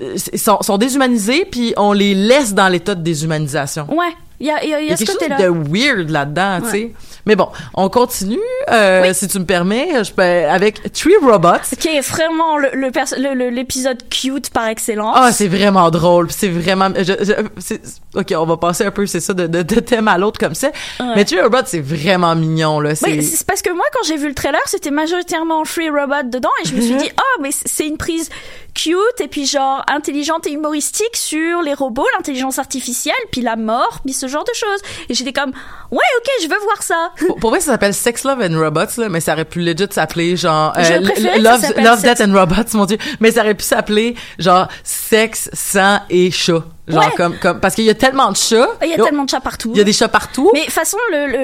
euh, ils sont, sont déshumanisés puis on les laisse dans l'état de déshumanisation. Ouais. Il y a, y a, y a y a ce quelque chose de weird là-dedans, tu sais. Mais bon, on continue, euh, Oui. si tu me permets, je peux, avec Three Robots. Qui est vraiment le, le le- le- l'épisode cute par excellence. Ah, c'est vraiment drôle, c'est vraiment, je, je- c'est- ok, on va passer un peu, c'est ça, de, de, de thème à l'autre comme ça. Ouais. Mais Three Robots, c'est vraiment mignon, là. C'est, Oui, c'est parce que moi, quand j'ai vu le trailer, c'était majoritairement Free Robot dedans, et je me suis dit, oh, mais c'est une prise cute, et puis genre intelligente et humoristique sur les robots, l'intelligence artificielle, puis la mort, puis ce genre de choses. Et j'étais comme, ouais, ok, je veux voir ça. pour, pour vrai, ça s'appelle Sex, Love and Robots, là, mais ça aurait pu legit s'appeler genre euh, Love, Love Sex- Death and Robots, mon dieu. Mais ça aurait pu s'appeler genre Sexe, sang et chat. Genre Ouais. comme comme parce qu'il y a tellement de chats. Il y a tellement de chats partout. il y a des chats partout. Mais de toute façon,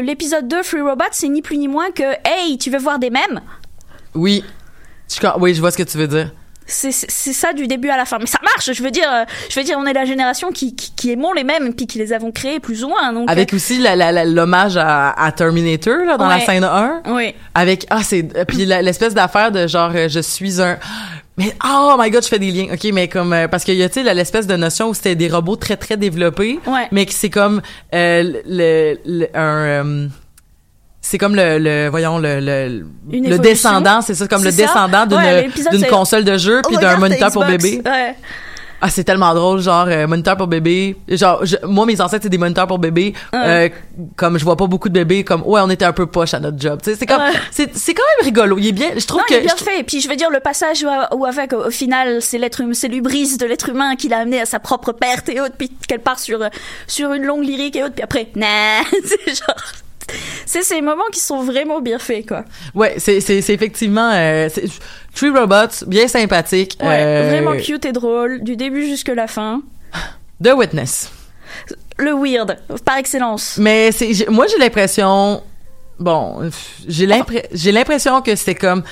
l'épisode 2, Free Robot, c'est ni plus ni moins que, hey, tu veux voir des mèmes? Oui. Je, oui, je vois ce que tu veux dire. C'est ça du début à la fin. Mais ça marche, je veux dire, euh, je veux dire, on est la génération qui, qui, qui aimons les mêmes, puis qui les avons créés plus ou moins. Donc, Avec aussi la- la- la- l'hommage à, à Terminator là, dans la scène 1. euh, oui. Avec ah c'est euh, puis l'espèce d'affaire de genre euh, je suis un mais oh my god je fais des liens ok mais comme euh, parce qu'il y a tu sais l'espèce de notion où c'était des robots très très développés Ouais. mais que c'est comme euh, le, le- un euh, c'est comme le, le voyons le le, le descendant c'est ça comme le ça? descendant d'une Ouais, d'une console de jeu puis d'un moniteur pour bébé Ouais. ah c'est tellement drôle genre euh, moniteur pour bébé genre je- moi mes ancêtres c'est des moniteurs pour bébé euh, comme je vois pas beaucoup de bébés comme ouais on était un peu poche à notre job tu sais c'est comme Ouais. c'est c'est quand même rigolo il est bien je trouve Non, que il est bien je- fait. Et puis, je veux dire, le passage où, où avec, au, au final, c'est l'être c'est l'ubris de l'être humain qui l'a amené à sa propre perte et autres, puis qu'elle part sur, sur une longue lyrique et autres, puis après, nah, c'est genre, c'est ces moments qui sont vraiment bien faits, quoi. Ouais, c'est c'est c'est effectivement euh, c'est- Three Robots bien sympathique. Ouais, euh, vraiment cute et drôle, du début jusque la fin. The Witness. Le weird, par excellence. Mais c'est j'ai- moi j'ai l'impression bon, j'ai l'impression j'ai l'impression que c'est comme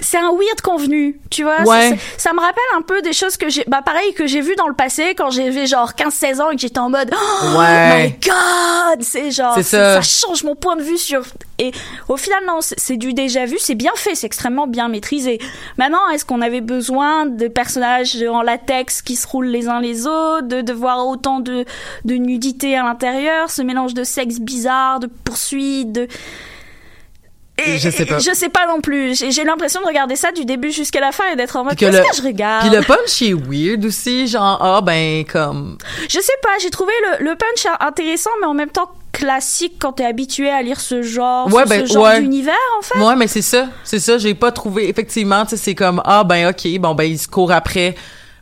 C'est un weird convenu, tu vois. Ouais. ça me rappelle un peu des choses que j'ai, bah pareil que j'ai vu dans le passé quand j'avais genre 15-16 ans et que j'étais en mode, oh Ouais. my god, c'est genre, ça. ça change mon point de vue sur. Et au final non, c'est c'est du déjà vu, c'est bien fait, c'est extrêmement bien maîtrisé. Maintenant, est-ce qu'on avait besoin de personnages en latex qui se roulent les uns les autres, de, de voir autant de, de nudité à l'intérieur, ce mélange de sexe bizarre, de poursuites, de et- Je sais pas. Je sais pas non plus. J'ai l'impression de regarder ça du début jusqu'à la fin et d'être en mode qu'est-ce que je regarde? puis le punch est weird aussi genre ah ben comme Je sais pas. J'ai trouvé le, le punch intéressant, mais en même temps classique quand t'es habitué à lire ce genre, Ouais, ce, ben, ce genre ouais. d'univers en fait. Ouais, mais c'est ça, c'est ça, j'ai pas trouvé effectivement, tu sais c'est comme ah ben OK, bon ben il se court après.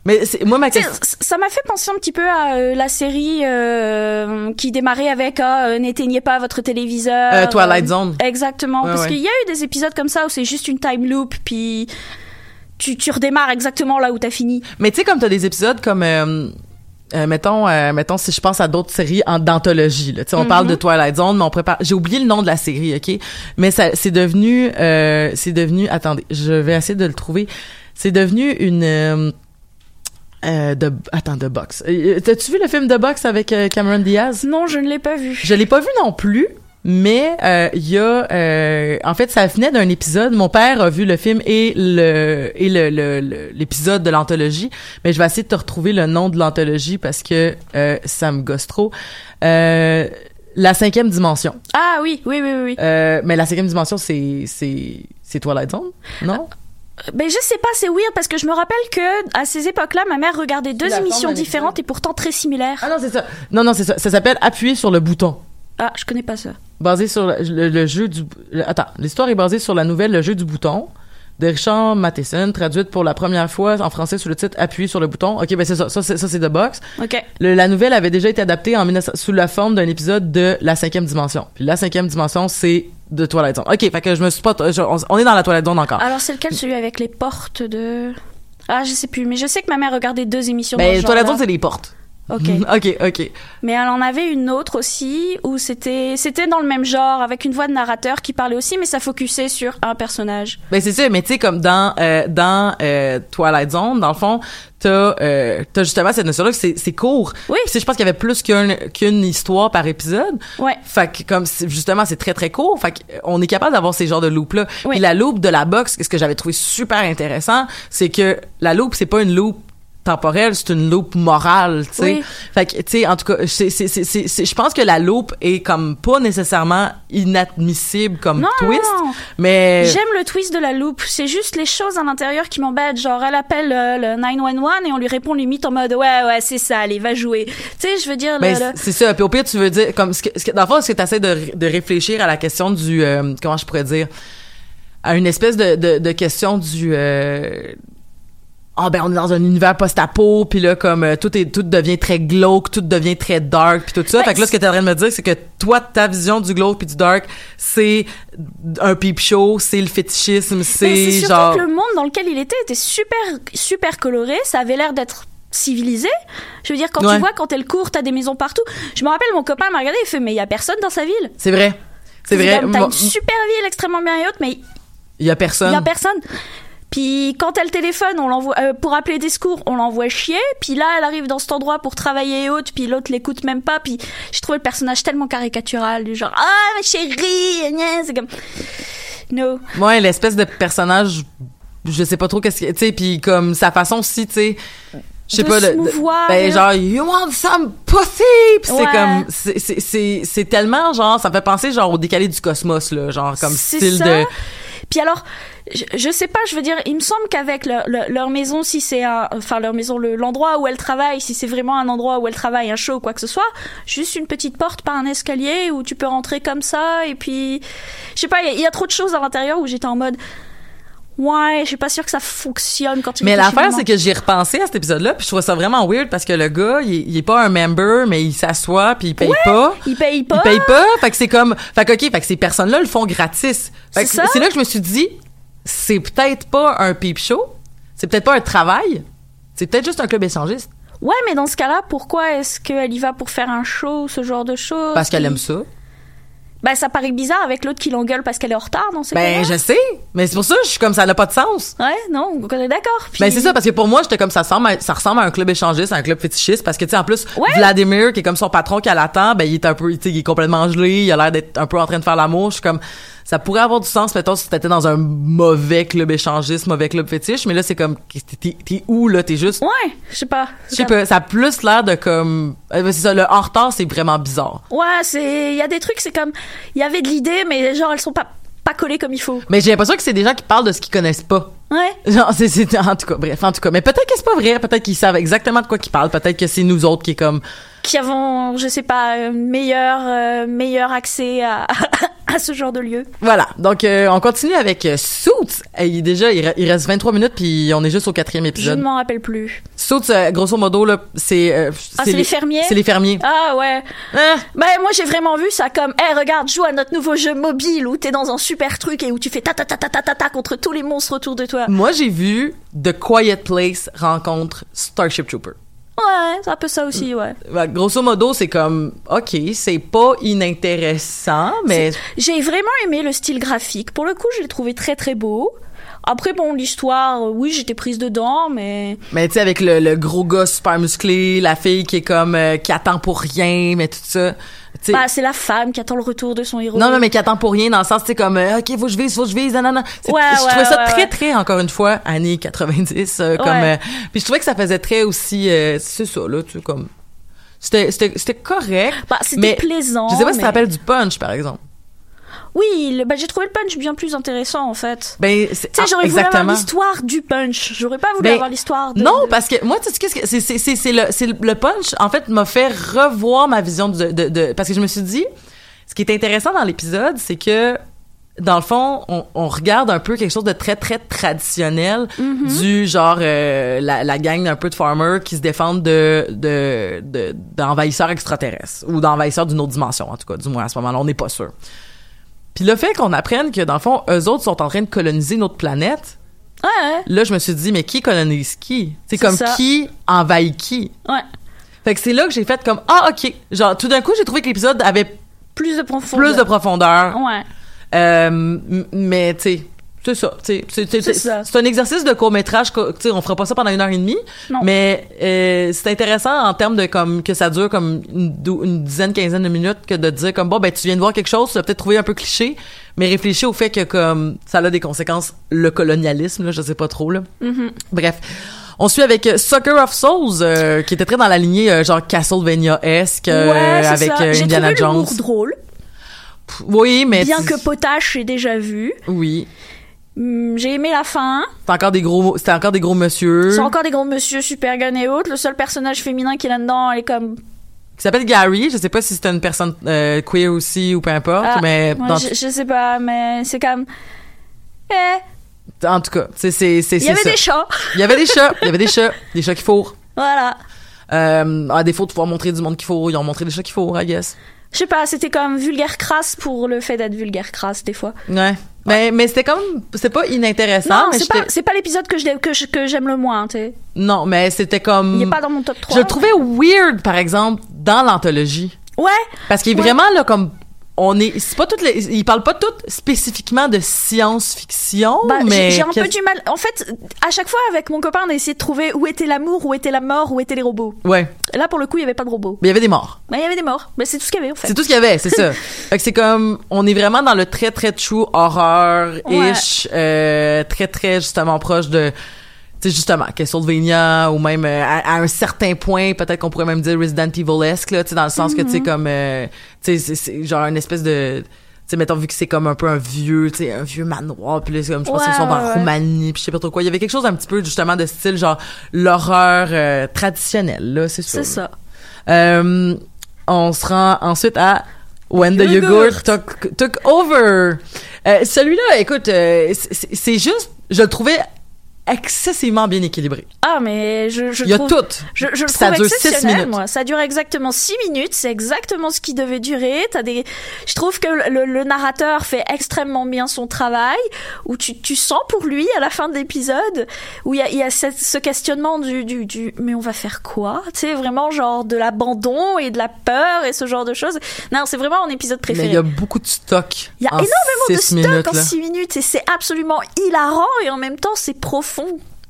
Mais c'est moi ma question ça m'a fait penser un petit peu à euh, la série euh, qui démarrait avec ah, euh, n'éteignez pas votre téléviseur. Euh, Twilight Zone. Exactement, Ouais, parce ouais. qu'il y a eu des épisodes comme ça où c'est juste une time loop, puis tu, tu redémarres exactement là où t'as fini. Mais tu sais, comme t'as des épisodes comme, euh, mettons, euh, mettons, si je pense à d'autres séries en d'anthologie, là. Tu sais, on parle de Twilight Zone, mais on prépare. J'ai oublié le nom de la série, ok? Mais ça, c'est devenu, euh, c'est devenu. Attendez, je vais essayer de le trouver. C'est devenu une. Euh, euh, de, attends, de box. Euh, T'as-tu vu le film de box avec euh, Cameron Diaz? Non, je ne l'ai pas vu. Je l'ai pas vu non plus, mais euh, il y a euh, en fait ça venait d'un épisode. Mon père a vu le film et le et le le- le- l'épisode de l'anthologie, mais je vais essayer de te retrouver le nom de l'anthologie parce que euh, ça me gosse trop. Euh, la cinquième dimension. Ah oui, oui, oui, oui. oui. Euh, mais la cinquième dimension, c'est c'est c'est Twilight Zone, non? Ben je sais pas, c'est weird parce que je me rappelle que à ces époques-là, ma mère regardait deux émissions différentes et pourtant très similaires. Ah non, c'est ça. Non non, c'est ça. Ça s'appelle Appuyer sur le bouton. Ah, je connais pas ça. basé sur le, le- le jeu du le- attends l'histoire est basée sur la nouvelle Le jeu du bouton de Richard Matheson traduite pour la première fois en français sous le titre Appuyer sur le bouton. Ok ben c'est ça. Ça c'est The Box. Ok. Le- la nouvelle avait déjà été adaptée en 1900 sous la forme d'un épisode de la cinquième dimension. Puis la cinquième dimension c'est de Twilight Zone. Ok fait que je me suis pas je- on, on est dans la Twilight Zone encore. Alors c'est lequel celui avec les portes de? Ah, je sais plus, mais je sais que ma mère regardait deux émissions ben Twilight. Zone c'est les portes Ok. ok ok Mais elle en avait une autre aussi où c'était c'était dans le même genre avec une voix de narrateur qui parlait aussi mais ça focusait sur un personnage. Ben c'est ça, mais tu sais comme dans euh, dans euh, Twilight Zone, dans le fond, t'as euh, t'as justement cette notion-là que c'est c'est court. Oui. Puis je pense qu'il y avait plus qu'un qu'une histoire par épisode. Ouais. Fait que comme justement c'est très très court, fait qu'on est capable d'avoir ces genres de loops là. Oui. Puis la loop de la box, ce que j'avais trouvé super intéressant, c'est que la loop c'est pas une loop temporelle, c'est une loupe morale, tu sais. Oui. Fait que, tu sais, en tout cas, je pense que la loupe est comme pas nécessairement inadmissible comme Non, twist, non. mais J'aime le twist de la loupe. C'est juste les choses à l'intérieur qui m'embêtent. Genre, elle appelle euh, le 911 et on lui répond limite en mode ouais, ouais, c'est ça, allez, va jouer. Tu sais, je veux dire, le- Ben, le- c'est ça. Puis au pire, tu veux dire, comme, ce que, ce que- dans le fond, est-ce que tu essaies de, de réfléchir à la question du, euh, comment je pourrais dire, à une espèce de, de, de question du, euh, ah ben on est dans un univers post-apo puis là comme euh, tout est tout devient très glauque tout devient très dark puis tout ça Ben, fait que là ce que t'es en train de me dire c'est que toi ta vision du glauque puis du dark c'est un peep show c'est le fétichisme Mais c'est genre que le monde dans lequel il était était super, super coloré. Ça avait l'air d'être civilisé. Je veux dire, quand Ouais. tu vois, quand elle court, t'as des maisons partout. Je me rappelle, mon copain m'a regardé, il fait, mais il y a personne dans sa ville. c'est vrai c'est vrai T'as une super ville extrêmement bien haute, mais il y a il personne y a personne. Puis quand elle téléphone, on l'envoie euh, pour appeler des secours, on l'envoie chier. Puis là, elle arrive dans cet endroit pour travailler et autres. Puis l'autre l'écoute même pas. Puis j'ai trouvé le personnage tellement caricatural, du genre ah ma chérie, c'est comme no. Ouais, l'espèce de personnage, je sais pas trop qu'est-ce que, tu sais, puis comme sa façon aussi, tu sais, je sais pas, se mouvoir, ben genre, you want some pussy, c'est comme, c'est c'est c'est c'est tellement genre, ça me fait penser genre au décalé du cosmos là, genre comme style ça. de, Puis alors, je, je sais pas, je veux dire, il me semble qu'avec leur, maison, si c'est un, enfin leur maison, le- l'endroit où elle travaille, si c'est vraiment un endroit où elle travaille, un show ou quoi que ce soit, juste une petite porte par un escalier où tu peux rentrer comme ça, et puis, je sais pas, il y, y a trop de choses à l'intérieur où j'étais en mode, ouais, je suis pas sûre que ça fonctionne quand tu Mais l'affaire, c'est que j'ai repensé à cet épisode-là, puis je trouve ça vraiment weird parce que le gars, il, est- il est pas un member, mais il s'assoit puis il paye pas. il paye pas. Il paye pas, fait que c'est comme, fait que ok, fait que ces personnes-là le font gratis. Fait que C'est là que je me suis dit, c'est peut-être pas un peep show, c'est peut-être pas un travail, c'est peut-être juste un club échangiste Ouais, mais dans ce cas-là, pourquoi est-ce qu'elle y va pour faire un show, ce genre de choses? Parce qu'elle aime ça. Bah, ça paraît bizarre avec l'autre qui l'engueule parce qu'elle est en retard dans Ben cas-là. je sais, mais c'est pour ça que je suis comme ça n'a pas de sens. Ouais, non, on est d'accord. Puis- Ben c'est ça parce que pour moi j'étais comme ça ressemble à, ça ressemble à un club échangiste, à un club fétichiste parce que tu sais en plus Ouais. Vladimir qui est comme son patron qui l'attend, ben il est un peu tu sais il est complètement gelé, il a l'air d'être un peu en train de faire l'amour, je suis comme ça pourrait avoir du sens mettons si t'étais dans un mauvais club échangiste, mauvais club fétiche, mais là c'est comme t'es où là, t'es juste Ouais, je sais pas. je sais pas, ça a plus l'air de comme euh, c'est ça le en retard c'est vraiment bizarre. Ouais, c'est, il y a des trucs, c'est comme, il y avait de l'idée, mais genre elles sont pas pas collées comme il faut. Mais j'ai l'impression que c'est des gens qui parlent de ce qu'ils connaissent pas. Ouais. Genre, c'est, en tout cas, bref, en tout cas. Mais peut-être que c'est pas vrai, peut-être qu'ils savent exactement de quoi qu'ils parlent, peut-être que c'est nous autres qui est comme, Qui avons, je sais pas, un meilleur euh, meilleur accès à à ce genre de lieu. Voilà. Donc, euh, on continue avec euh, Suits. Et déjà, il, re- il reste 23 minutes, puis on est juste au quatrième Je épisode. ne m'en rappelle plus. Suits, euh, grosso modo, là, c'est... euh, Ah, c'est les fermiers? C'est les fermiers. Ah ouais. Ah, Ben moi j'ai vraiment vu ça comme, eh regarde, joue à notre nouveau jeu mobile où t'es dans un super truc et où tu fais ta ta ta ta ta ta ta contre tous les monstres autour de toi. moi, j'ai vu The Quiet Place rencontre Starship Trooper. Ouais, c'est un peu ça aussi, ouais. Ouais, grosso modo, c'est comme, OK, c'est pas inintéressant, mais... J'ai vraiment aimé le style graphique. Pour le coup, je l'ai trouvé très très beau. Après, bon, l'histoire, euh, oui, j'étais prise dedans, mais Mais tu sais, avec le, le gros gars super musclé, la fille qui est comme... euh, qui attend pour rien, mais tout ça... Bah, c'est la femme qui attend le retour de son héros. Non, non, mais qui attend pour rien dans le sens, sais, comme, euh, OK, faut que je vise, faut que je vise, non. C'est- Ouais, je ouais, trouvais ça ouais, très, ouais. très, encore une fois, années 90, euh, comme, Ouais. euh, puis je trouvais que ça faisait très aussi, euh, c'est ça, là, tu sais, comme, c'était, c'était, c'était correct. Bah, c'était plaisant. Je sais pas si mais- ça rappelle du punch, par exemple. Oui, bah, j'ai trouvé le punch bien plus intéressant, en fait. Ben, Tu sais, ah, j'aurais voulu avoir l'histoire du punch. J'aurais pas voulu Ben, avoir l'histoire de... Non, de- parce que moi, tu sais, qu'est-ce que c'est, c'est, c'est, c'est le, c'est le punch, en fait, m'a fait revoir ma vision de, de, de- parce que je me suis dit, ce qui est intéressant dans l'épisode, c'est que, dans le fond, on, on regarde un peu quelque chose de très, très traditionnel, Mm-hmm. du genre, euh, la, la gang d'un peu de farmers qui se défendent de, de, de, d'envahisseurs extraterrestres, ou d'envahisseurs d'une autre dimension, en tout cas, du moins à ce moment-là, on n'est pas sûr. Puis le fait qu'on apprenne que, dans le fond, eux autres sont en train de coloniser notre planète, Ouais, Là, je me suis dit, mais qui colonise qui? C'est comme ça. qui envahit qui? ouais. Fait que c'est là que j'ai fait comme, ah, ok. Genre, tout d'un coup, j'ai trouvé que l'épisode avait Plus de profondeur. plus de profondeur. Ouais. Euh, mais, tu sais, c'est ça. C'est un exercice de court-métrage. on fera pas ça pendant une heure et demie. Non. Mais euh, c'est intéressant en termes de comme que ça dure comme une, dizaine, quinzaine de minutes que de dire comme bon ben tu viens de voir quelque chose, tu vas peut-être trouver un peu cliché, mais réfléchis au fait que comme ça a des conséquences le colonialisme là, je sais pas trop là. Mm-hmm. Bref, On suit avec euh, Sucker of Souls, euh, qui était très dans la lignée euh, genre Castlevania-esque, ouais, avec Indiana trouvé Jones. drôle, Oui, mais bien que potache, j'ai déjà vu. oui, Hum, J'ai aimé la fin. c'était encore des gros, c'était encore des gros monsieur C'est encore des gros monsieur super gun et autres. Le seul personnage féminin qui est là-dedans, elle est comme. qui s'appelle Gary. Je sais pas si c'était une personne euh, queer aussi ou peu importe, Ah, mais dans- je, je sais pas, mais c'est comme. Eh, en tout cas, c'est c'est c'est il y c'est avait ça. des chats. Il y avait des chats, il y avait des chats, des chats qui fourrent. Voilà. Euh, à défaut de pouvoir montrer du monde qui fourre, ils ont montré des chats qui fourrent, I guess. Je sais pas, c'était comme vulgaire crasse pour le fait d'être vulgaire crasse des fois. Ouais. Mais, mais c'était comme, c'est pas inintéressant, non, c'est pas, c'est pas l'épisode que l'ai- que je- que j'aime le moins, tu sais. non, mais c'était comme, Il est pas dans mon top 3. je le trouvais weird, par exemple, dans l'anthologie. Ouais, Parce qu'il est Ouais. vraiment là comme on est c'est pas toutes les ils parlent pas toutes spécifiquement de science-fiction bah, mais j'ai un peu du mal. En fait, à chaque fois avec mon copain, on a essayé de trouver où était l'amour, où était la mort, où étaient les robots. ouais, Là, pour le coup, il y avait pas de robots. mais il y avait des morts. Mais il y avait des morts. Mais c'est tout ce qu'il y avait, en fait. C'est tout ce qu'il y avait, c'est ça. fait que c'est comme on est vraiment dans le très très true horror ish euh, très très justement proche de sais justement Castlevania ou même euh, à, à un certain point peut-être qu'on pourrait même dire Resident Evil-esque là, tu sais dans le sens que tu sais comme euh, tu sais c'est- genre une espèce de tu sais mettons vu que c'est comme un peu un vieux tu sais un vieux manoir puis là c'est comme je pense qu'ils sont en. Roumanie puis je sais pas trop quoi il y avait quelque chose un petit peu justement de style genre l'horreur euh, traditionnelle là c'est sûr C'est ça. euh, on se rend ensuite à When the Yogurt. Took, took Over. Euh, Celui-là, écoute, euh, c'est c'est juste, je le trouvais excessivement bien équilibré. Ah, mais je, je Il y a trouve... tout. Je, je le Ça trouve dure six minutes. moi. Ça dure exactement 6 minutes. C'est exactement ce qui devait durer. T'as des, je trouve que le, le narrateur fait extrêmement bien son travail, où tu, tu sens pour lui à la fin de l'épisode, où il y a, il y a cette- ce questionnement du, du, du, mais on va faire quoi? Tu sais, vraiment genre de l'abandon et de la peur et ce genre de choses. Non, c'est vraiment mon épisode Mais préféré. il y a beaucoup de stock. Il y a en énormément de stock minutes, en là. 6 minutes et c'est absolument hilarant et en même temps c'est profond.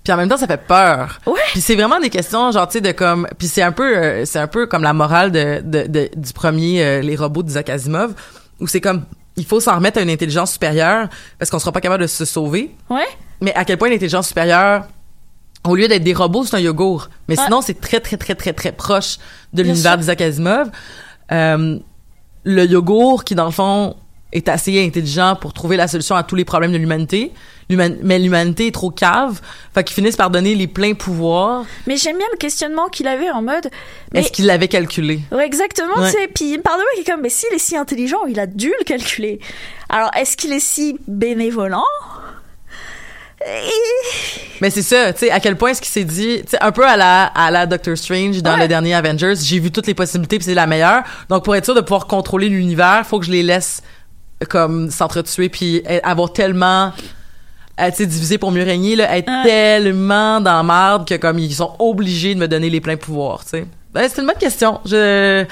Puis en même temps, ça fait peur. Ouais. Puis c'est vraiment des questions, genre, tu sais, de comme... Puis c'est un peu euh, c'est un peu comme la morale de, de, de- du premier euh, Les robots d'Isaac Asimov, où c'est comme, il faut s'en remettre à une intelligence supérieure parce qu'on sera pas capable de se sauver. Ouais. Mais à quel point l'intelligence supérieure, au lieu d'être des robots, c'est un yogourt. Mais Ouais. sinon, c'est très, très, très, très, très proche de l'univers d'Isaac Asimov. Euh, le yogourt, qui dans le fond est assez intelligent pour trouver la solution à tous les problèmes de l'humanité, L'human- mais l'humanité est trop cave, fait qu'ils finissent par donner les pleins pouvoirs. Mais j'aime bien le questionnement qu'il avait en mode. Est-ce qu'il l'avait calculé? Ouais, exactement, Ouais. tu sais. Puis il me parle de moi qui est comme, mais s'il est si intelligent, il a dû le calculer. Alors, est-ce qu'il est si bénévolent? Mais c'est ça, tu sais, à quel point est-ce qu'il s'est dit, tu sais, un peu à la, à la Doctor Strange dans Ouais. le dernier Avengers, j'ai vu toutes les possibilités puis c'est la meilleure. Donc pour être sûr de pouvoir contrôler l'univers, faut que je les laisse comme s'entretuer puis euh, avoir tellement euh, tu sais divisé pour mieux régner là, être tellement dans marde que comme ils sont obligés de me donner les pleins pouvoirs, tu sais. Ben, c'est une bonne question. Je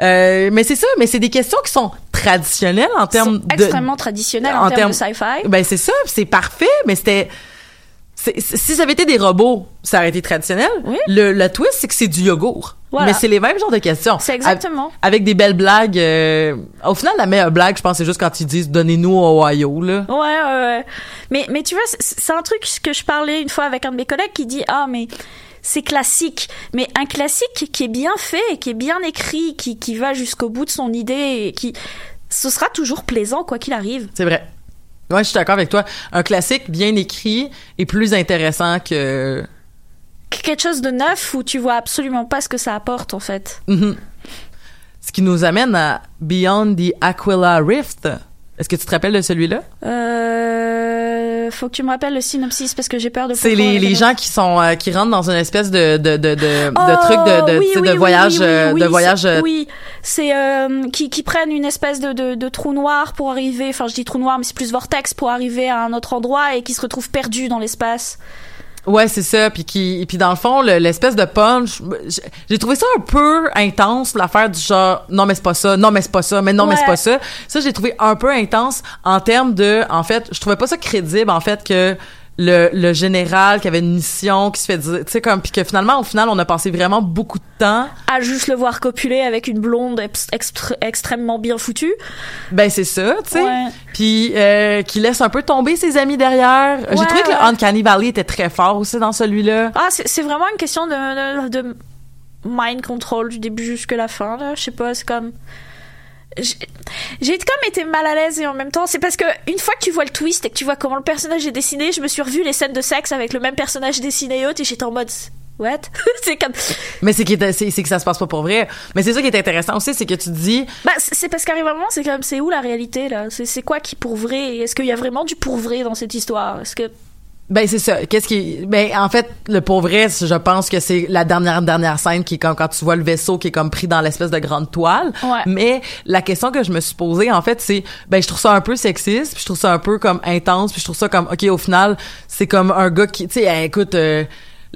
euh, mais c'est ça, mais c'est des questions qui sont traditionnelles en termes de extrêmement traditionnel en, en termes de termes- sci-fi. ben c'est ça, c'est parfait, mais c'était si ça avait été des robots, ça aurait été traditionnel. Oui. Le, le twist, c'est que c'est du yogourt. Voilà. Mais c'est les mêmes genres de questions. C'est exactement. Avec, avec des belles blagues. euh, au final, la meilleure blague, je pense, c'est juste quand ils disent donnez-nous Ohio là. Ouais, ouais, ouais. Mais, mais tu vois, c'est- c'est un truc que je parlais une fois avec un de mes collègues qui dit Ah, mais c'est classique. Mais un classique qui est bien fait, qui est bien écrit, qui, qui va jusqu'au bout de son idée, et qui. Ce sera toujours plaisant, quoi qu'il arrive. C'est vrai. Ouais, je suis d'accord avec toi. Un classique bien écrit est plus intéressant que. Quelque chose de neuf où tu vois absolument pas ce que ça apporte, en fait. Mhm. Ce qui nous amène à Beyond the Aquila Rift. Est-ce que tu te rappelles de celui-là? Euh. Faut que tu me rappelles le synopsis parce que j'ai peur de. C'est les, les gens qui sont euh, qui rentrent dans une espèce de de de de, de Oh, truc de de, oui, oui, de oui, voyage oui, oui, euh, de c'est- voyage euh, Oui, c'est euh, qui, qui prennent une espèce de, de, de trou noir pour arriver. Enfin, je dis trou noir, mais c'est plus vortex pour arriver à un autre endroit et qui se retrouvent perdus dans l'espace. Ouais c'est ça. Puis qui puis dans le fond le- l'espèce de punch j'ai- trouvé ça un peu intense l'affaire du genre non mais c'est pas ça non mais c'est pas ça mais non mais c'est pas ça. Ça j'ai trouvé un peu intense en termes de en fait je trouvais pas ça crédible en fait que le, le général qui avait une mission qui se fait dire, tu sais comme puis que finalement au final on a passé vraiment beaucoup de temps. À juste le voir copuler avec une blonde ex- extr- extrêmement bien foutue. Ben c'est ça, tu sais. Ouais. Puis euh, qui laisse un peu tomber ses amis derrière. J'ai Ouais, trouvé que le Uncanny Valley était très fort aussi dans celui-là. Ah, c'est c'est vraiment une question de, de, de mind control du début jusque la fin, là. Je sais pas, c'est comme. J'ai comme été mal à l'aise et en même temps, c'est parce que une fois que tu vois le twist et que tu vois comment le personnage est dessiné, je me suis revu les scènes de sexe avec le même personnage dessiné et autres et j'étais en mode. What? c'est comme. Mais c'est c'est que ça se passe pas pour vrai. Mais c'est ça qui est intéressant aussi, c'est que tu te dis Bah, c'est parce qu'arrive un moment, c'est comme, c'est où la réalité, là? C'est c'est quoi qui pour vrai? Est-ce qu'il y a vraiment du pour vrai dans cette histoire? Est-ce que. Ben c'est ça. Qu'est-ce qui ben en fait le pour vrai, je pense que c'est la dernière dernière scène qui est comme quand tu vois le vaisseau qui est comme pris dans l'espèce de grande toile. Ouais. Mais la question que je me suis posée en fait, c'est ben je trouve ça un peu sexiste, puis je trouve ça un peu comme intense, puis je trouve ça comme OK au final, c'est comme un gars qui tu sais hey, écoute euh,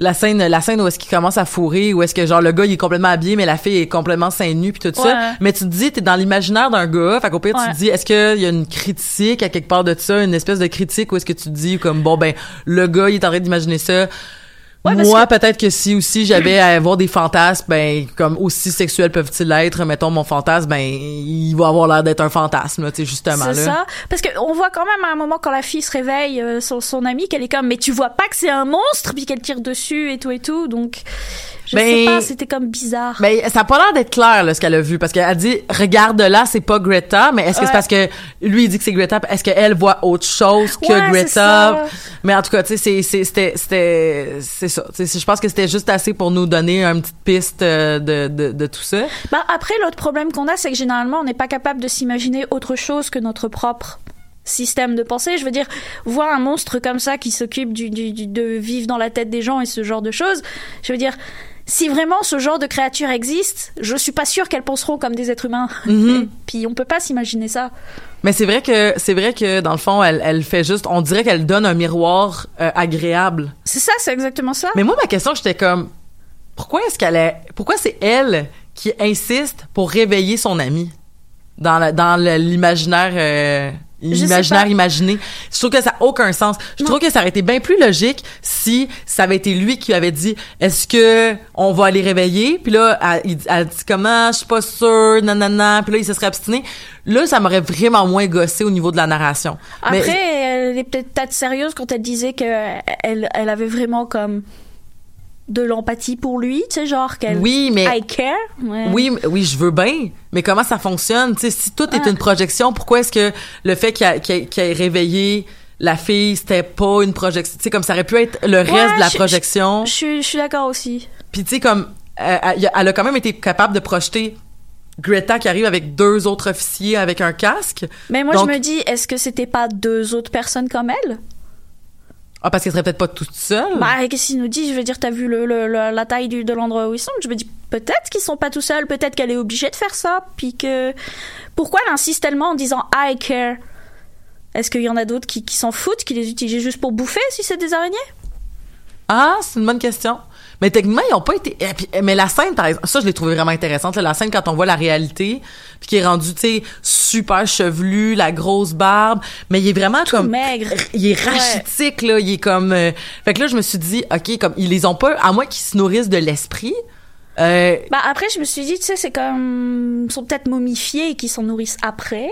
la scène la scène où est-ce qu'il commence à fourrer où est-ce que genre le gars il est complètement habillé mais la fille est complètement seins nus puis tout Ouais. ça mais tu te dis t'es dans l'imaginaire d'un gars fait qu'au pire tu te dis est-ce qu'il y a une critique à quelque part de ça une espèce de critique ou est-ce que tu te dis comme bon ben le gars il est en train d'imaginer ça Ouais, moi peut-être que si aussi j'avais à avoir des fantasmes ben comme aussi sexuels peuvent-ils être mettons mon fantasme ben il va avoir l'air d'être un fantasme tu sais justement là C'est ça. Parce qu'on voit quand même à un moment quand la fille se réveille, euh, son, son amie, qu'elle est comme, mais tu vois pas que c'est un monstre, puis qu'elle tire dessus et tout et tout. Donc, je Ben, sais pas, c'était comme bizarre. Ben, ça a pas l'air d'être clair, là, ce qu'elle a vu. Parce qu'elle dit, regarde là, c'est pas Greta, mais est-ce que Ouais. c'est parce que lui, il dit que c'est Greta, est-ce qu'elle voit autre chose que Ouais, Greta? Mais en tout cas, tu sais, c'était, c'était, c'est ça. Tu sais, je pense que c'était juste assez pour nous donner une petite piste euh, de, de, de tout ça. Bah, après, l'autre problème qu'on a, c'est que généralement, on n'est pas capable de s'imaginer autre chose que notre propre système de pensée. Je veux dire, voir un monstre comme ça qui s'occupe du, du, du- de vivre dans la tête des gens et ce genre de choses, je veux dire, si vraiment ce genre de créature existe, je suis pas sûre qu'elles penseront comme des êtres humains. Mhm. Puis on peut pas s'imaginer ça. Mais c'est vrai que, c'est vrai que, dans le fond, elle, elle fait juste, on dirait qu'elle donne un miroir euh, agréable. C'est ça, c'est exactement ça. Mais moi, ma question, j'étais comme, pourquoi est-ce qu'elle est, pourquoi c'est elle qui insiste pour réveiller son ami dans l'imaginaire, euh, l'imaginaire imaginé? Je trouve que ça a aucun sens. Je trouve que ça aurait été bien plus logique si ça avait été lui qui avait dit, est-ce que on va aller réveiller? Puis là, elle, dit comment, je suis pas sûre, nanana. Puis là, il se serait abstiné. Là, ça m'aurait vraiment moins gossé au niveau de la narration. Mais- Après, elle est peut-être peut-être sérieuse quand elle disait que elle, elle avait vraiment comme de l'empathie pour lui, tu sais, genre qu'elle oui, mais I care. Ouais. Oui, oui, je veux bien, mais comment ça fonctionne? Tu sais, si tout est Ouais. une projection, pourquoi est-ce que le fait qu'il ait, qu'il ait réveillé la fille, c'était pas une projection? Tu sais, comme ça aurait pu être le reste Ouais, de la je- projection. Je suis, je suis d'accord aussi. Puis tu sais, comme, euh, elle, elle a quand même été capable de projeter Greta qui arrive avec deux autres officiers avec un casque. Mais moi, Donc- je me dis, est-ce que c'était pas deux autres personnes comme elle? Ah, parce qu'elle serait peut-être pas toute seule. Bah, qu'est-ce qu'il nous dit? Je veux dire, t'as vu le, la taille du, de l'endroit où ils sont? Je me dis, peut-être qu'ils sont pas tout seuls, peut-être qu'elle est obligée de faire ça, puis que... Pourquoi elle insiste tellement en disant « I care » Est-ce qu'il y en a d'autres qui, qui s'en foutent, qui les utilisent juste pour bouffer si c'est des araignées? Ah, c'est une bonne question. Mais techniquement, ils ont pas été. et puis- mais la scène, par exemple, ça, je l'ai trouvé vraiment intéressante. là, la scène quand on voit la réalité, puis qui est rendue, tu sais, super chevelu, la grosse barbe, mais il est vraiment comme. maigre. Il est rachitique là, il est comme. euh, Fait que là, je me suis dit, ok, comme ils les ont pas, à moins qu'ils se nourrissent de l'esprit. Euh, Bah après, je me suis dit, tu sais, c'est comme... Ils sont peut-être momifiés et qu'ils s'en nourrissent après.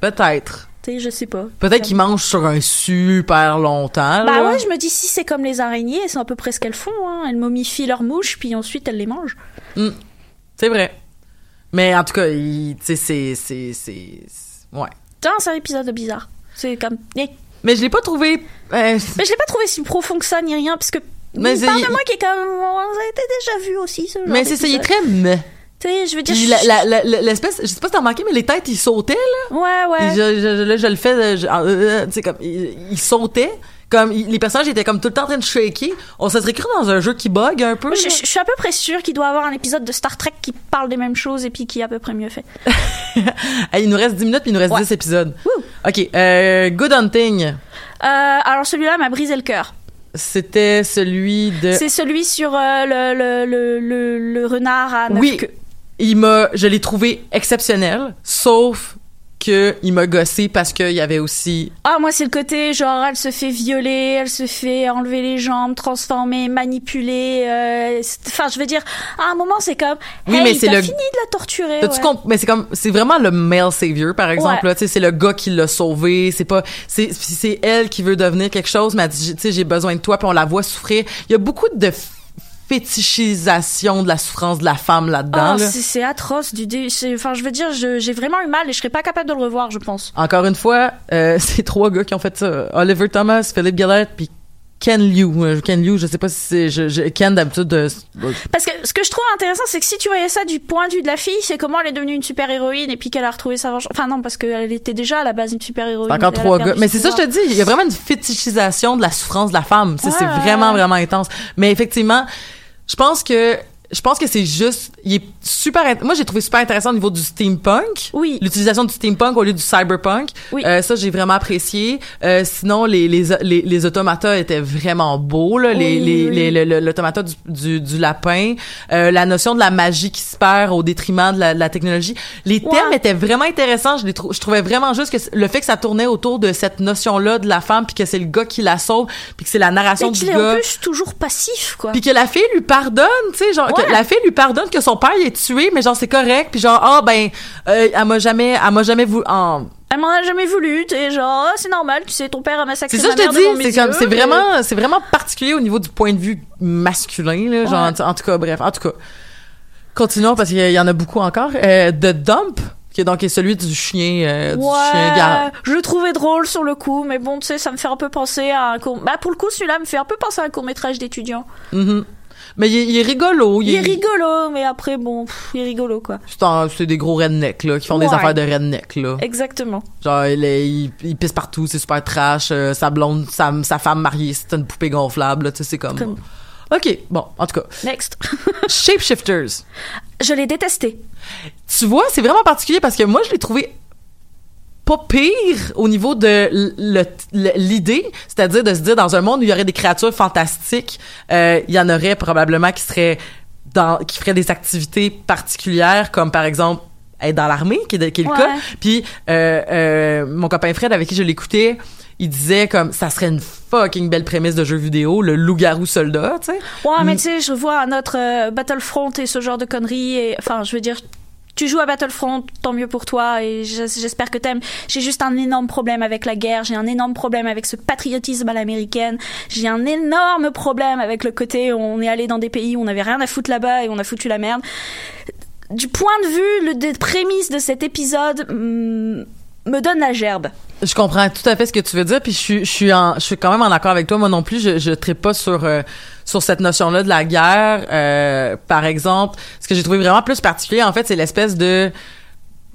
peut-être. Sais, je sais pas. Peut-être qu'ils mangent sur un super longtemps. Bah là. ouais, je me dis, si c'est comme les araignées, c'est à peu près ce qu'elles font. Hein. Elles momifient leurs mouches, puis ensuite elles les mangent. C'est vrai. Mais en tout cas, il- tu sais, c'est, c'est, c'est, ouais. C'est un épisode bizarre. C'est comme... eh. Mais je l'ai pas trouvé. euh, Mais je l'ai pas trouvé si profond que ça, ni rien, parce que... Mais c'est- parle de moi qui est comme... Ça a été déjà vu aussi, ce genre mais c'est ça, il est très. Tu sais, je veux dire... L'espèce, je sais pas si t'as remarqué, mais les têtes, ils sautaient, là. Ouais, ouais. Je, je- là, je le fais, euh, euh, euh, tu sais, comme, ils, ils sautaient. Comme, les personnages étaient comme tout le temps en train de shaker. On se serait cru dans un jeu qui bug un peu. Je, là. je- je suis à peu près sûre qu'il doit avoir un épisode de Star Trek qui parle des mêmes choses et puis qui est à peu près mieux fait. Il nous reste 10 minutes, puis il nous reste Ouais. 10 épisodes. OK, euh, Good Hunting. Euh, alors celui-là m'a brisé le cœur. C'était celui de... C'est celui sur euh, le, le, le, le, le renard à neuf Oui, queues. Il m'a, je l'ai trouvé exceptionnel, sauf que il m'a gossé parce qu'il y avait aussi Ah, moi, c'est le côté, genre, elle se fait violer, elle se fait enlever les jambes, transformer, manipuler. euh, c'est- Enfin, je veux dire, à un moment, c'est comme, Oui, hey, mais c'est t'as le- fini de la torturer. T'as-tu ouais. comp- mais c'est comme c'est vraiment le male savior par exemple Ouais. là, tu sais c'est le gars qui l'a sauvé, c'est pas c'est puis c'est elle qui veut devenir quelque chose mais elle dit tu sais j'ai besoin de toi puis on la voit souffrir. Il y a beaucoup de fétichisation de la souffrance de la femme là-dedans Oh, là. c'est atroce c'est- Enfin, je veux dire, j'ai vraiment eu mal et je serais pas capable de le revoir, je pense. Encore une fois, euh, c'est trois gars qui ont fait ça. Oliver Thomas, Philippe Gillette puis Ken Liu. Euh, Ken Liu, je sais pas si c'est je, je- Ken d'habitude euh, Parce que ce que je trouve intéressant, c'est que si tu voyais ça du point de vue de la fille, c'est comment elle est devenue une super héroïne et puis qu'elle a retrouvé sa vengeance. Enfin non, parce qu'elle était déjà à la base une super héroïne. Encore trois gars. Mais c'est ça, je te dis, il y a vraiment une fétichisation de la souffrance de la femme. C'est vraiment, vraiment intense. Mais effectivement, je pense que je pense que c'est juste, il est super. Moi, j'ai trouvé super intéressant au niveau du steampunk. Oui. L'utilisation du steampunk au lieu du cyberpunk. Oui. Euh, ça, j'ai vraiment apprécié. Euh, sinon, les, les, les, les automatas étaient vraiment beaux, là. Les, Oui, les, oui. l'automata du, du, du lapin. Euh, la notion de la magie qui se perd au détriment de la, de la technologie. Les Ouais. thèmes étaient vraiment intéressants. Je, les trou- je trouvais vraiment juste que le fait que ça tournait autour de cette notion-là de la femme, puis que c'est le gars qui la sauve, puis que c'est la narration Et du qu'il est gars. en plus toujours passif, quoi. Puis que la fille lui pardonne, tu sais, genre que la fille lui pardonne que son père il est tué, mais genre c'est correct, puis genre ah ben euh, elle m'a jamais elle m'a jamais voulu Elle m'en a jamais voulu, t'es genre, Ah, c'est normal, tu sais, ton père a massacré c'est ça je te mère dis, c'est comme c'est vraiment c'est vraiment particulier au niveau du point de vue masculin là, genre Ouais. en, en tout cas bref, en tout cas. Continuons parce qu'il y, en a beaucoup encore. Euh, The Dump qui est donc est celui du chien euh, du chien gar- Ouais, je le trouvais drôle sur le coup, mais bon, tu sais, ça me fait un peu penser à un court... Bah, pour le coup, celui-là me fait un peu penser à un court-métrage d'étudiant. Mhm. Mais il, est- il est rigolo, Il est rigolo, mais après, bon, pff, il est rigolo, quoi. C'est des gros rednecks là qui font des affaires de rednecks là. Exactement. Genre, il, il, il pisse partout, c'est super trash. euh, sa blonde, sa, sa femme mariée, c'est une poupée gonflable, là, tu sais, c'est comme... Comme- OK, bon, en tout cas. Next. Shapeshifters. je l'ai détesté. Tu vois, c'est vraiment particulier parce que moi, je l'ai trouvé pas pire au niveau de l'idée, c'est-à-dire de se dire dans un monde où il y aurait des créatures fantastiques, euh, il y en aurait probablement qui seraient dans qui feraient des activités particulières comme par exemple être dans l'armée qui est, de- qui est le Ouais. cas. Puis euh, euh, mon copain Fred avec qui je l'écoutais, il disait comme ça serait une fucking belle prémisse de jeu vidéo, le loup-garou soldat, tu sais. Ouais, mais Mm. tu sais, je vois euh, Battlefront et ce genre de conneries. Enfin, je veux dire, tu joues à Battlefront, tant mieux pour toi. Et je- j'espère que t'aimes. J'ai juste un énorme problème avec la guerre. J'ai un énorme problème avec ce patriotisme à l'américaine. J'ai un énorme problème avec le côté on est allé dans des pays où on avait rien à foutre là-bas et on a foutu la merde. Du point de vue des prémices de cet épisode, hum, me donne la gerbe. Je comprends tout à fait ce que tu veux dire, puis je suis, je suis, en, je suis quand même en accord avec toi. Moi non plus, je, je tripe pas sur euh, sur cette notion-là de la guerre. Euh, par exemple, ce que j'ai trouvé vraiment plus particulier, en fait, c'est l'espèce de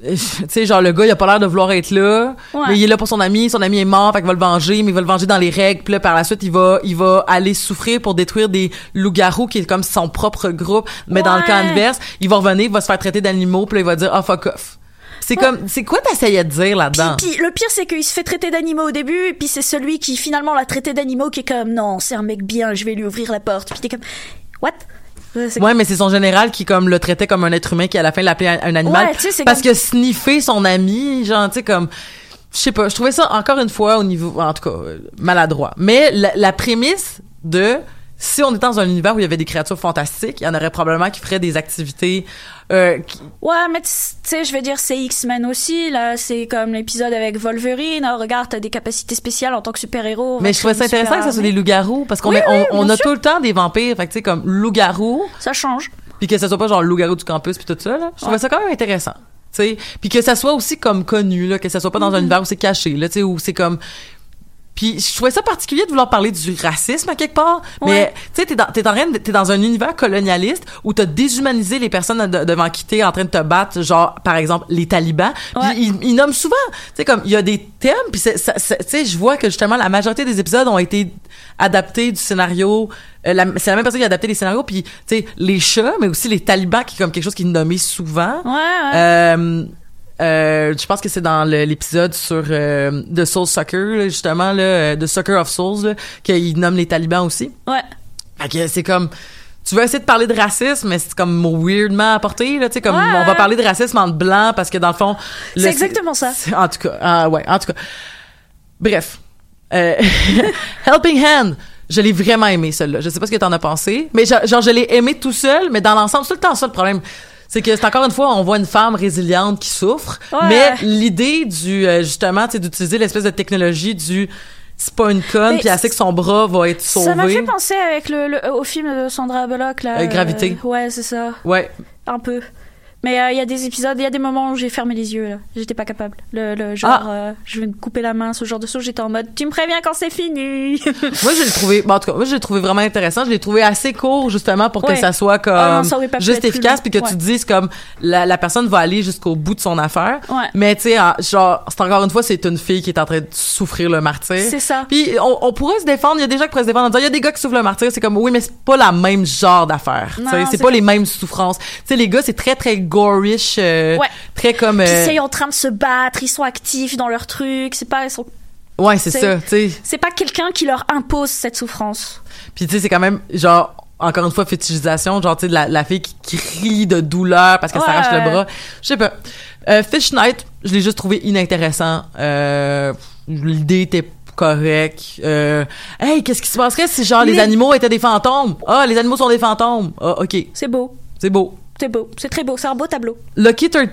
tu sais genre le gars il a pas l'air de vouloir être là Ouais. mais il est là pour son ami son ami est mort fait qu'il va le venger mais il va le venger dans les règles puis là par la suite il va il va aller souffrir pour détruire des loups-garous qui est comme son propre groupe mais dans le cas inverse il va revenir il va se faire traiter d'animaux puis là il va dire ah fuck off c'est comme c'est quoi t'essayais de dire là-dedans? Puis, le pire, c'est qu'il se fait traiter d'animaux au début, et puis c'est celui qui finalement l'a traité d'animaux qui est comme non, c'est un mec bien, je vais lui ouvrir la porte. Puis t'es comme what? Ouais, mais c'est son général qui comme le traitait comme un être humain qui à la fin l'appelait un, animal Ouais, tu sais, c'est parce comme- que sniffer son ami, genre tu sais comme je sais pas, je trouvais ça encore une fois au niveau en tout cas euh, maladroit. Mais la, la prémisse de si on était dans un univers où il y avait des créatures fantastiques, il y en aurait probablement qui feraient des activités euh, qui- Ouais, mais tu sais, je veux dire, c'est X-Men aussi, là, c'est comme l'épisode avec Wolverine. Oh, regarde, t'as des capacités spéciales en tant que super-héros. mais je trouvais ça intéressant que ça soit des loups-garous parce qu'on Oui, est- oui, on, on bien a sûr. tout le temps des vampires, fait que tu sais comme loup-garou, Ça change. puis que ça soit pas genre loup-garou du campus puis tout ça là. Je trouvais Ouais. ça quand même intéressant. Tu sais, puis que ça soit aussi comme connu là, que ça soit pas dans Mm-hmm. un univers où c'est caché là, tu sais où c'est comme puis je trouvais ça particulier de vouloir parler du racisme à quelque part, mais Ouais. tu sais t'es dans t'es t'es dans un univers colonialiste où t'as déshumanisé les personnes de- devant qui t'es en train de te battre, genre par exemple les talibans. Puis Ouais. ils, ils nomment souvent, tu sais comme il y a des thèmes puis tu sais je vois que justement la majorité des épisodes ont été adaptés du scénario euh, la- c'est la même personne qui a adapté les scénarios puis tu sais les chats mais aussi les talibans qui est comme quelque chose qui est nommé souvent. Ouais, ouais. Euh, euh, je pense que c'est dans l'épisode sur euh, The Soul Sucker, là, justement, là, euh, The Sucker of Souls, qu'il nomme les talibans aussi. ouais. Fait que c'est comme... tu veux essayer de parler de racisme, mais c'est comme weirdement apporté, là, tu sais, comme Ouais. on va parler de racisme entre blancs parce que dans le fond. C'est exactement ça. En tout cas, ah, ouais, en tout cas. Bref. Euh, Helping Hand. Je l'ai vraiment aimé, celle-là. Je sais pas ce que t'en as pensé, mais genre, genre, je l'ai aimé tout seul, mais dans l'ensemble, c'est tout le temps ça le problème. C'est que c'est encore une fois, on voit une femme résiliente qui souffre, Ouais. mais l'idée du, euh, justement, sais, d'utiliser l'espèce de technologie du, c'est pas une conne, puis elle sait que son bras va être sauvé. Ça m'a fait penser avec le, le- au film de Sandra Bullock là. Euh, Gravité. euh, ouais, c'est ça, Ouais. un peu. Mais euh, il y a des épisodes, il y a des moments où j'ai fermé les yeux là. J'étais pas capable. Le, le genre, Ah. euh, je vais me couper la main, ce genre de choses. J'étais en mode, tu me préviens quand c'est fini. Moi, je l'ai trouvé, bon, en tout cas, moi, je l'ai trouvé vraiment intéressant. Je l'ai trouvé assez court, justement, pour que ça soit comme, Ah non, ça pas juste efficace, puis que tu te dises comme, la, la personne va aller jusqu'au bout de son affaire. Ouais. Mais, tu sais, en- genre, c'est encore une fois, c'est une fille qui est en train de souffrir le martyr. c'est ça. Puis, on, on pourrait se défendre. Il y a des gens qui pourraient se défendre en disant, il y a des gars qui souffrent le martyr. C'est comme, oui, mais c'est pas la même genre d'affaire. C'est pas comme- les mêmes souffrances. Tu sais, les gars, c'est très, très gorish, euh, Ouais. très comme, Puis euh, c'est en train de se battre, ils sont actifs dans leur truc. C'est pas, ils sont- ouais, c'est ça, tu sais. c'est pas quelqu'un qui leur impose cette souffrance. Puis tu sais, c'est quand même genre encore une fois fétichisation, genre tu sais la, la fille qui crie de douleur parce qu'elle Ouais. s'arrache le bras. Je sais pas. Euh, Fish Night, je l'ai juste trouvé inintéressant. Euh, L'idée était correcte. Euh, hey, qu'est-ce qui se passerait si genre les Les- animaux étaient des fantômes? Ah, les animaux sont des fantômes. Ah, ok, C'est beau, c'est beau. C'est beau, c'est très beau, c'est un beau tableau. Lucky 13,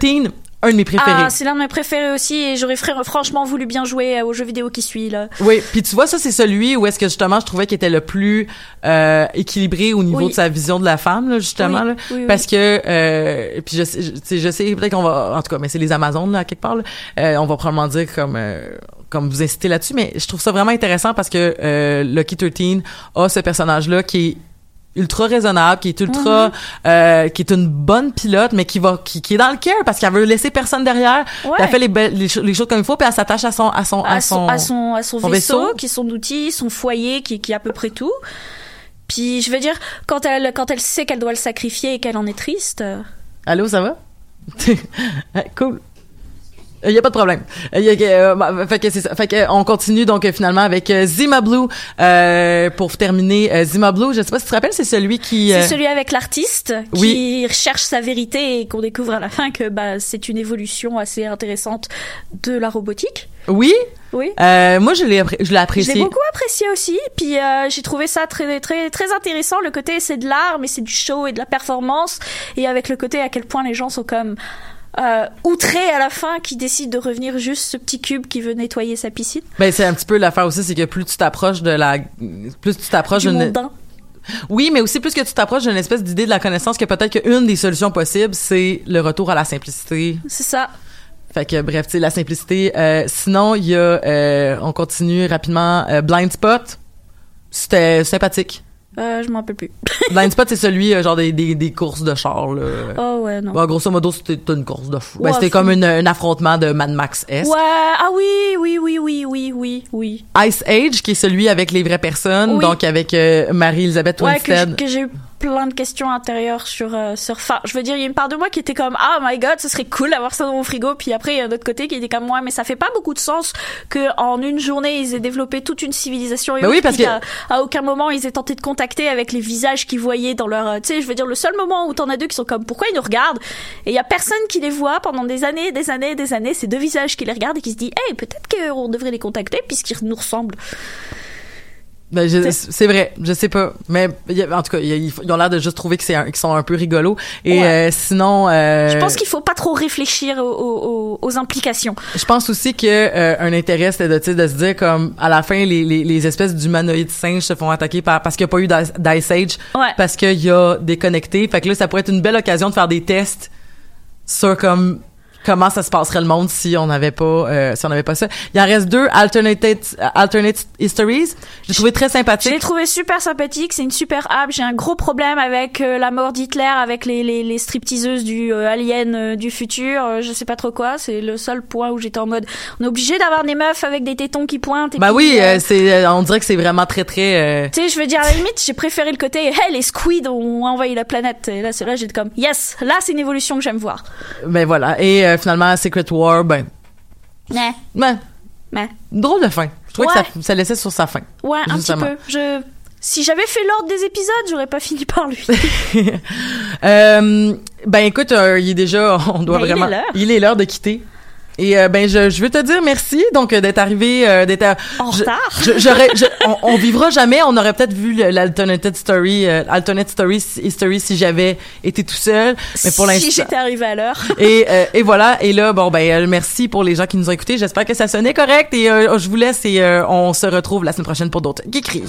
un de mes préférés. Ah, c'est l'un de mes préférés aussi et j'aurais fr- franchement voulu bien jouer euh, au jeu vidéo qui suit là. Oui, puis tu vois, ça, c'est celui où est-ce que justement je trouvais qu'il était le plus euh, équilibré au niveau Oui. de sa vision de la femme, là, justement. Oui, là. oui. Parce que, euh, puis je sais, je, tu sais, je sais peut-être qu'on va, en tout cas, mais c'est les Amazones, là, à quelque part, là. Euh, on va probablement dire comme, comme vous inciter là-dessus, mais je trouve ça vraiment intéressant parce que euh, Lucky 13 a ce personnage-là qui est ultra raisonnable, qui est ultra, Mhm. euh, qui est une bonne pilote, mais qui va, qui, qui est dans le cœur parce qu'elle veut laisser personne derrière. Ouais. Elle fait les, belles- les, les choses comme il faut, puis elle s'attache à son, à son, à son, à son, à son son vaisseau, vaisseau. qui est son outil, son foyer, qui, qui est à peu près tout. Puis je veux dire, quand elle, quand elle sait qu'elle doit le sacrifier et qu'elle en est triste, euh, Allô, ça va? cool. Il y a pas de problème. Il y a- euh, bah, fait que c'est ça. Fait que on continue donc euh, finalement avec euh, Zima Blue euh, pour terminer euh, Zima Blue. Je sais pas si tu te rappelles, c'est celui qui euh, c'est celui avec l'artiste qui oui. cherche sa vérité et qu'on découvre à la fin que bah, c'est une évolution assez intéressante de la robotique. oui. Oui. Euh, moi je l'ai je l'ai apprécié. beaucoup apprécié aussi, puis euh, j'ai trouvé ça très très très intéressant. Le côté c'est de l'art, mais c'est du show et de la performance, et avec le côté à quel point les gens sont comme euh, outrés à la fin, qui décident de revenir juste ce petit cube qui veut nettoyer sa piscine. Ben c'est un petit peu l'affaire aussi, c'est que plus tu t'approches de la, plus tu t'approches Du d'une, oui, mais aussi plus que tu t'approches d'une espèce d'idée de la connaissance que peut-être qu'une des solutions possibles c'est le retour à la simplicité. C'est ça. Fait que bref, tu sais, la simplicité. Euh, sinon, il y a, euh, on continue rapidement, euh, Blind Spot. C'était sympathique. Euh, je m'en rappelle plus. Blind Spot, c'est celui, euh, genre, des, des, des courses de char, là. Oh ouais, non. Bon, grosso modo, c'était une course de fou. Ben, c'était comme une, un affrontement de Mad Max S. Ouais, ah oui, oui, oui, oui, oui, oui, oui. Ice Age, qui est celui avec les vraies personnes, Oui. donc avec euh, Marie-Elisabeth Ouais, que, Winstead. j- que j'ai eu plein de questions intérieures sur euh, sur enfin je veux dire il y a une part de moi qui était comme ah my god ce serait cool d'avoir ça dans mon frigo. Puis après il y a un autre côté qui était comme moi mais ça fait pas beaucoup de sens que en une journée ils aient développé toute une civilisation et Ben oui, parce que- qu'à- à aucun moment ils aient tenté de contacter avec les visages qu'ils voyaient dans leur euh, tu sais je veux dire le seul moment où t'en as deux qui sont comme pourquoi ils nous regardent? Et il y a personne qui les voit pendant des années des années des années. Ces deux visages qui les regardent et qui se dit hey peut-être qu'on devrait les contacter puisqu'ils nous ressemblent Ben, c'est vrai, je sais pas. Mais il y a- en tout cas, ils ont l'air de juste trouver que c'est qu'ils sont un peu rigolos. Et Ouais. euh, sinon... euh, je pense qu'il faut pas trop réfléchir aux, aux- aux- implications Je pense aussi que euh, un intérêt c'était de, de se dire comme à la fin les, les, les espèces d'humanoïdes singes se font attaquer par parce qu'il n'y a pas eu d'Ice Age Ouais. parce qu'il y a déconnecté. Fait que là ça pourrait être une belle occasion de faire des tests sur comme comment ça se passerait le monde si on n'avait pas euh, si on n'avait pas ça. Il en reste deux alternated alternate histories. J'ai trouvé très Je l'ai sympathique. trouvé super sympathique, c'est une super app. J'ai un gros problème avec euh, la mort d'Hitler, avec les, les, les stripteaseuses du euh, Alien euh, du futur, euh, je sais pas trop quoi. C'est le seul point où j'étais en mode, on est obligé d'avoir des meufs avec des tétons qui pointent. Et Ben puis, oui, euh, euh, c'est euh, on dirait que c'est vraiment très très euh, tu sais, je veux dire, à la limite, j'ai préféré le côté, hey, les squids ont envahi la planète. Et là, c'est là, j'étais comme, yes, là, c'est une évolution que j'aime voir. ben voilà et euh, finalement Secret War ben Ouais, ben ouais, drôle de fin. Je trouvais Ouais. que ça, ça laissait sur sa fin. ouais, un petit peu. Je, Si j'avais fait l'ordre des épisodes, j'aurais pas fini par lui. Euh, ben écoute, euh, il est déjà, on doit Ben, vraiment, il est l'heure de quitter. Et euh, ben je, je veux te dire merci donc euh, d'être arrivé euh, d'être à- En je- retard? je- j'aurais je- on, on vivra jamais. On aurait peut-être vu l'alternative story euh, alternate story history si j'avais été tout seul. Mais pour si l'instant j'étais arrivée à l'heure. et, euh, et voilà. Et là bon ben merci pour les gens qui nous ont écoutés. J'espère que ça sonnait correct. Et euh, je vous laisse et euh, on se retrouve la semaine prochaine pour d'autres. Geekeries